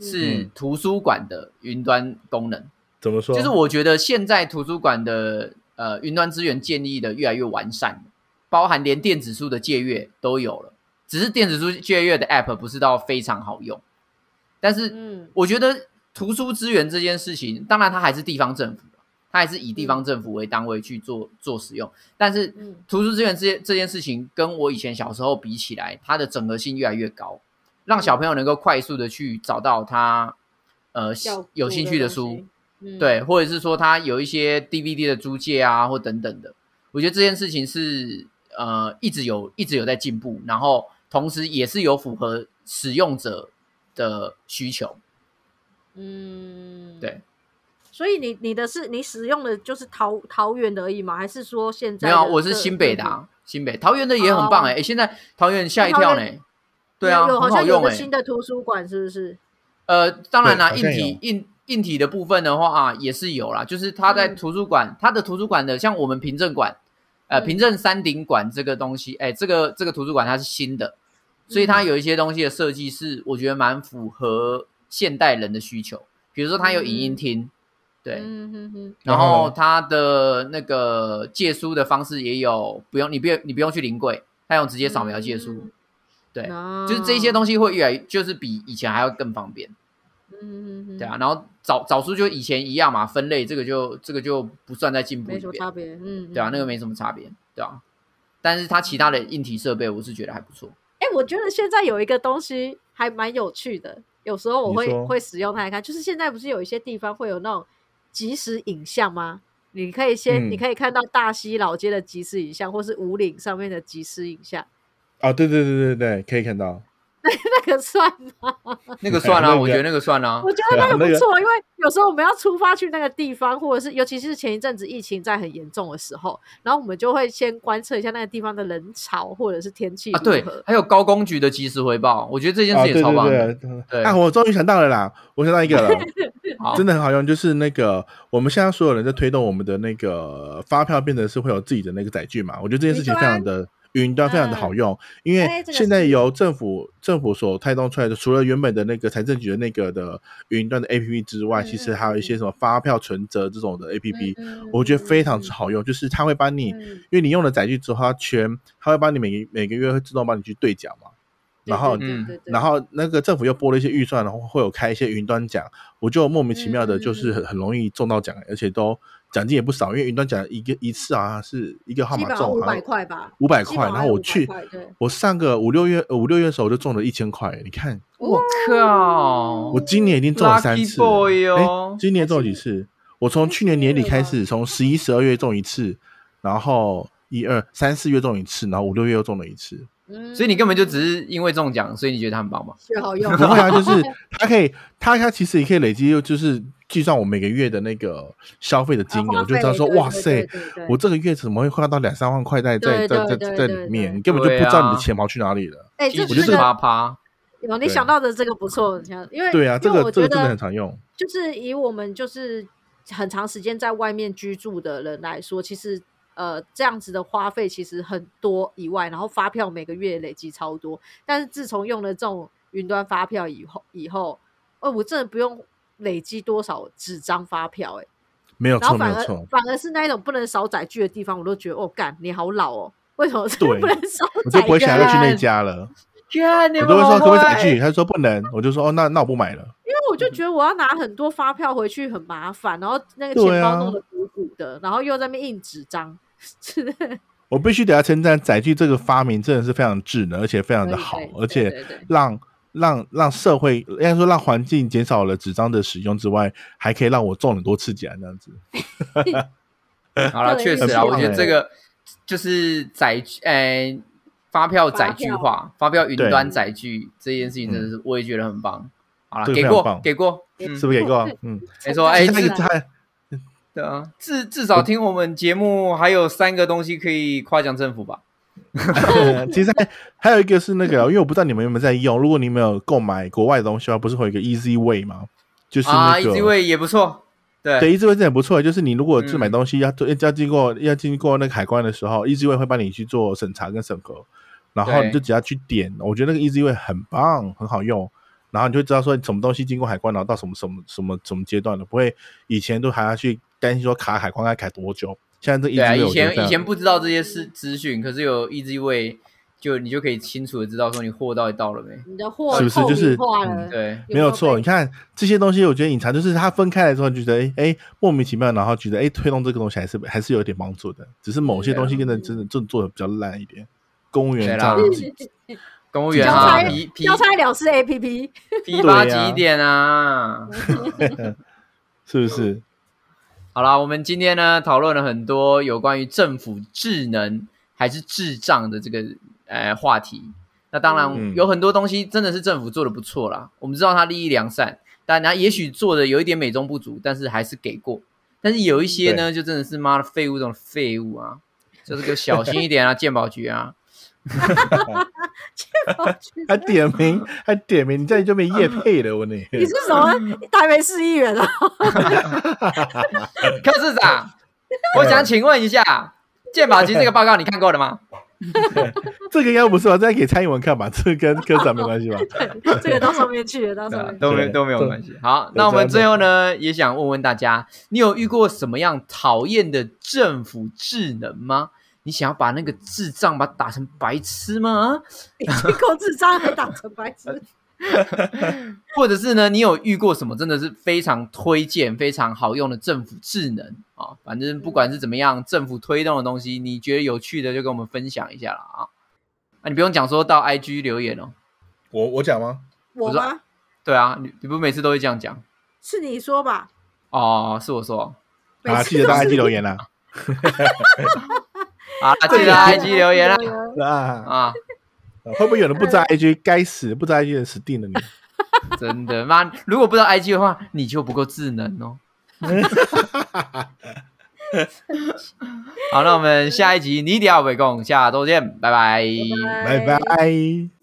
Speaker 3: 是
Speaker 1: 嗯
Speaker 3: 图书馆的云端功能。
Speaker 1: 怎么说？
Speaker 3: 就是我觉得现在图书馆的呃云端资源建立的越来越完善，包含连电子书的借阅都有了。只是电子书借阅的 App 不是到非常好用，但是
Speaker 2: 嗯
Speaker 3: 我觉得图书资源这件事情，当然它还是地方政府，它还是以地方政府为单位去做做使用。但是
Speaker 2: 嗯。
Speaker 3: 图书资源这件这件事情，跟我以前小时候比起来，它的整合性越来越高，让小朋友能够快速的去找到他呃有兴趣的书。对，或者是说他有一些 DVD 的租借啊，或等等的，我觉得这件事情是呃一直有一直有在进步，然后同时也是有符合使用者的需求。
Speaker 2: 嗯，
Speaker 3: 对。
Speaker 2: 所以你你的是你使用的就是桃桃园的而已吗？还是说现在
Speaker 3: 没有我是新北的啊，新北。桃园的也很棒哎、
Speaker 2: 哦
Speaker 3: 欸现在桃园吓一跳呢、对啊，
Speaker 2: 好像有个新的图书馆，是不是？
Speaker 3: 呃，当然啦，硬体硬硬体的部分的话啊，也是有啦。就是它在
Speaker 2: 嗯。
Speaker 3: 图书馆，它的图书馆的，像我们凭证馆，呃，
Speaker 2: 嗯。
Speaker 3: 凭证山顶馆这个东西，哎，这个这个图书馆它是新的，所以它
Speaker 2: 嗯。
Speaker 3: 有一些东西的设计是我觉得蛮符合现代人的需求。比如说它有影音厅，对，
Speaker 2: 嗯哼哼，
Speaker 3: 然
Speaker 1: 然后
Speaker 3: 后它的那个借书的方式也有，不用你不用你不用去临柜，他用直接扫描借书，
Speaker 2: 嗯
Speaker 3: 对，
Speaker 2: 哦
Speaker 3: 就是这些东西会越来越，就是比以前还要更方便。
Speaker 2: 嗯哼哼，
Speaker 3: 对啊，然后找找书就以前一样嘛，分类这个就这个就不算在进步
Speaker 2: 没
Speaker 3: 里面，
Speaker 2: 什么差别，嗯，
Speaker 3: 对啊，那个
Speaker 2: 嗯。
Speaker 3: 没什么差别，对啊。但是它其他的硬体设备，我是觉得还不错。
Speaker 2: 哎、我觉得现在有一个东西还蛮有趣的，有时候我会会使用它来看，就是现在不是有一些地方会有那种即时影像吗？你可以先，
Speaker 1: 嗯
Speaker 2: 你可以看到大溪老街的即时影像，或是五岭上面的即时影像，
Speaker 1: 啊，对对对对对，可以看到。[LAUGHS]
Speaker 2: 那个算吗？
Speaker 3: 那个算
Speaker 1: 啊、
Speaker 3: 我觉得那个算啊、
Speaker 2: 我觉得那个不错，因为有时候我们要出发去那个地方，或者是尤其是前一阵子疫情在很严重的时候，然后我们就会先观测一下那个地方的人潮或者是天气
Speaker 3: 啊，对。，还有高工局的及时回报，我觉得这件
Speaker 1: 啊，
Speaker 3: 事也超棒的。
Speaker 1: 对对
Speaker 3: 对
Speaker 1: 啊！我终于想到了啦，我想到一个了，[LAUGHS] 真的很好用，就是那个我们现在所有人在推动我们的那个发票，变得是会有自己的那个载具嘛。我觉得这件事情非常的云端，非常的好用，因为现在由政府政府所带动出来的，除了原本的那个财政局的那个的云端的 APP 之外，
Speaker 2: 嗯
Speaker 1: 其实还有一些什么发票存折这种的 APP，
Speaker 2: 嗯
Speaker 1: 我觉得非常
Speaker 2: 嗯
Speaker 1: 之好用，就是它会帮你，
Speaker 2: 嗯。
Speaker 1: 因为你用了载具之后，它全它会帮你每每个月会自动帮你去兑奖嘛。然后然后那个政府又拨了一些预算，然后会有开一些云端奖，我就莫名其妙的，就是很很容易中到奖，而且都奖金也不少，因为云端奖一个一次啊是一个号
Speaker 2: 基
Speaker 1: 码中
Speaker 2: 五百块吧，
Speaker 1: 五百块，
Speaker 2: 基本上500
Speaker 1: 然后我去我上个五六月呃五六月的时候我就中了一千块，你看。
Speaker 3: 我靠，
Speaker 1: 我今年已经中了三次了
Speaker 3: ，boy
Speaker 1: 哎
Speaker 3: 哦
Speaker 1: 今年中了几次？我从去年年底开始，从十一、十二月中一次，然后一二三四月中一次，然后五六月又中了一次。
Speaker 2: 嗯。
Speaker 3: 所以你根本就只是因为中奖，所以你觉得它很棒吗？
Speaker 2: 是好用，
Speaker 1: 不会啊，就是它可以，它它其实也可以累积，就是计算我每个月的那个消费的金额，就知道说，哇塞我这个月怎么会花到两三万块在在在在在里面？你根本就不知道你的钱跑去哪里了。
Speaker 2: 哎，
Speaker 3: 一
Speaker 2: 这
Speaker 3: 直
Speaker 1: 我觉得
Speaker 2: 这个
Speaker 3: 啪啪，
Speaker 2: 有你想到的这个不错，你看因为
Speaker 1: 对啊，这个这个真的很常用。
Speaker 2: 就是以我们就是很长时间在外面居住的人来说，其实呃这样子的花费其实很多以外，然后发票每个月累积超多。但是自从用了这种云端发票以后，以后，哦，我真的不用累积多少纸张发票、欸，
Speaker 1: 没有
Speaker 2: 然后反而
Speaker 1: 错没有错，
Speaker 2: 反而是那一种不能少载具的地方，我都觉得哦，干你好老哦，为什么
Speaker 1: 是
Speaker 2: 不能少载
Speaker 1: 我
Speaker 2: 载
Speaker 1: 就不会想要去那家了。
Speaker 3: 看你们
Speaker 1: 我都会说
Speaker 3: 好
Speaker 1: 可不可以载具，他说不能，我就说哦，那那我不买了。
Speaker 2: 因为我就觉得我要拿很多发票回去很麻烦，然后那个钱包弄得鼓鼓的，然后又在那边印纸张，是的
Speaker 1: 我必须得要称赞载具这个发明真的是非常智能，而且非常的好而且让让让社会应该说让环境减少了纸张的使用之外，还可以让我中很多次奖这样子。[LAUGHS] [LAUGHS]
Speaker 3: 好了，确实
Speaker 2: 啊，
Speaker 3: 我觉得这个就是载具，诶、发票载具化，发票云端载具这件事情，真的是我也觉得很棒。好了，给过给过，嗯，
Speaker 1: 是不是给过？嗯，
Speaker 3: 没错。哎，
Speaker 1: 其实那
Speaker 3: 至
Speaker 1: 个还
Speaker 3: 对啊，至至少听我们节目还有三个东西可以夸奖政府吧？[LAUGHS]
Speaker 1: 其实还还有一个是那个，因为我不知道你们有没有在用。如果你们有购买国外的东西的话，不是会有一个 Easy Way 吗？就是
Speaker 3: 啊
Speaker 1: 那个、
Speaker 3: ，Easy Way 也不错。对
Speaker 1: 对，一智慧是很不错，就是你如果是买
Speaker 3: 嗯
Speaker 1: 东西要要要经过要经过那个海关的时候，，Easy Way 会帮你去做审查跟审核，然后你就只要去点，我觉得那个 Easy Way 很棒，很好用，然后你就会知道说什么东西经过海关，然后到什么什么什么什么阶段了，不会以前都还要去担心说卡海关该卡多久，现在这
Speaker 3: 对啊，以前以前不知道这些资资讯，可是有 Easy Way，就你就可以清楚的知道说你货到底到了没。
Speaker 2: 你的货
Speaker 1: 是不是？就是
Speaker 2: 明化了，
Speaker 1: 嗯
Speaker 3: 对，
Speaker 1: 没有错，你看这些东西，我觉得隐藏就是它分开来之后，觉得哎哎莫名其妙，然后觉得哎推动这个东西还是还是有点帮助的，只是某些东西真的真的真的做的比较烂一点。公务员
Speaker 3: 对啦。公务员
Speaker 2: 交
Speaker 3: 啊，
Speaker 2: 交差了事 A P P，[LAUGHS]
Speaker 3: 批发
Speaker 1: 对啊。
Speaker 3: 几点啊？[LAUGHS] [LAUGHS]
Speaker 1: 是不是？
Speaker 3: 好啦，我们今天呢讨论了很多有关于政府智能还是智障的这个呃话题。那当然
Speaker 1: 嗯
Speaker 3: 有很多东西真的是政府做的不错啦，我们知道它利益良善，但它也许做的有一点美中不足，但是还是给过。但是有一些呢，就真的是妈的废物中的废物啊，就是个小心一点啊，[LAUGHS] 鉴宝局啊，[LAUGHS]
Speaker 1: 还点名，还点名，你这里就没业配的，我你。
Speaker 2: 你是什么 [LAUGHS] 台北市议员啊？[LAUGHS]
Speaker 3: 柯市长，我想请问一下，鉴宝局这个报告你看过了吗？
Speaker 1: 这个应该不是吧？这个给蔡英文看吧，这个跟科长没关系吧？
Speaker 2: 这个到上面去了，到上面
Speaker 3: 都没都没有
Speaker 1: 对
Speaker 3: 关系。好，那我们最后呢，也想问问大家，你有遇过什么样讨厌的政府智能吗？你想要把那个智障把它打成白痴吗？
Speaker 2: 已经够智障，还打成白痴。[LAUGHS]
Speaker 3: 或者是呢，你有遇过什么真的是非常推荐、非常好用的政府智能啊？反正不管是怎么样，政府推动的东西，你觉得有趣的就跟我们分享一下了啊。啊，你不用讲说到 IG 留言哦。
Speaker 1: 我我讲吗？
Speaker 2: 我吗？
Speaker 3: 对啊，你你不每次都会这样讲
Speaker 2: 是你说吧？
Speaker 3: 哦？是我说。
Speaker 1: 啊，记得到 IG 留言啦。[LAUGHS]
Speaker 3: 好，记得 IG 留言啦。
Speaker 1: 啊，
Speaker 3: 啊，
Speaker 1: 会不会有人不知道 IG？该死，不知道 IG 的人死定了你。[LAUGHS]
Speaker 3: 真的妈！如果不知道 IG 的话，你就不够智能哦。[LAUGHS] 好，那我们下一集你一定要围攻，下周见，拜拜
Speaker 1: 拜拜。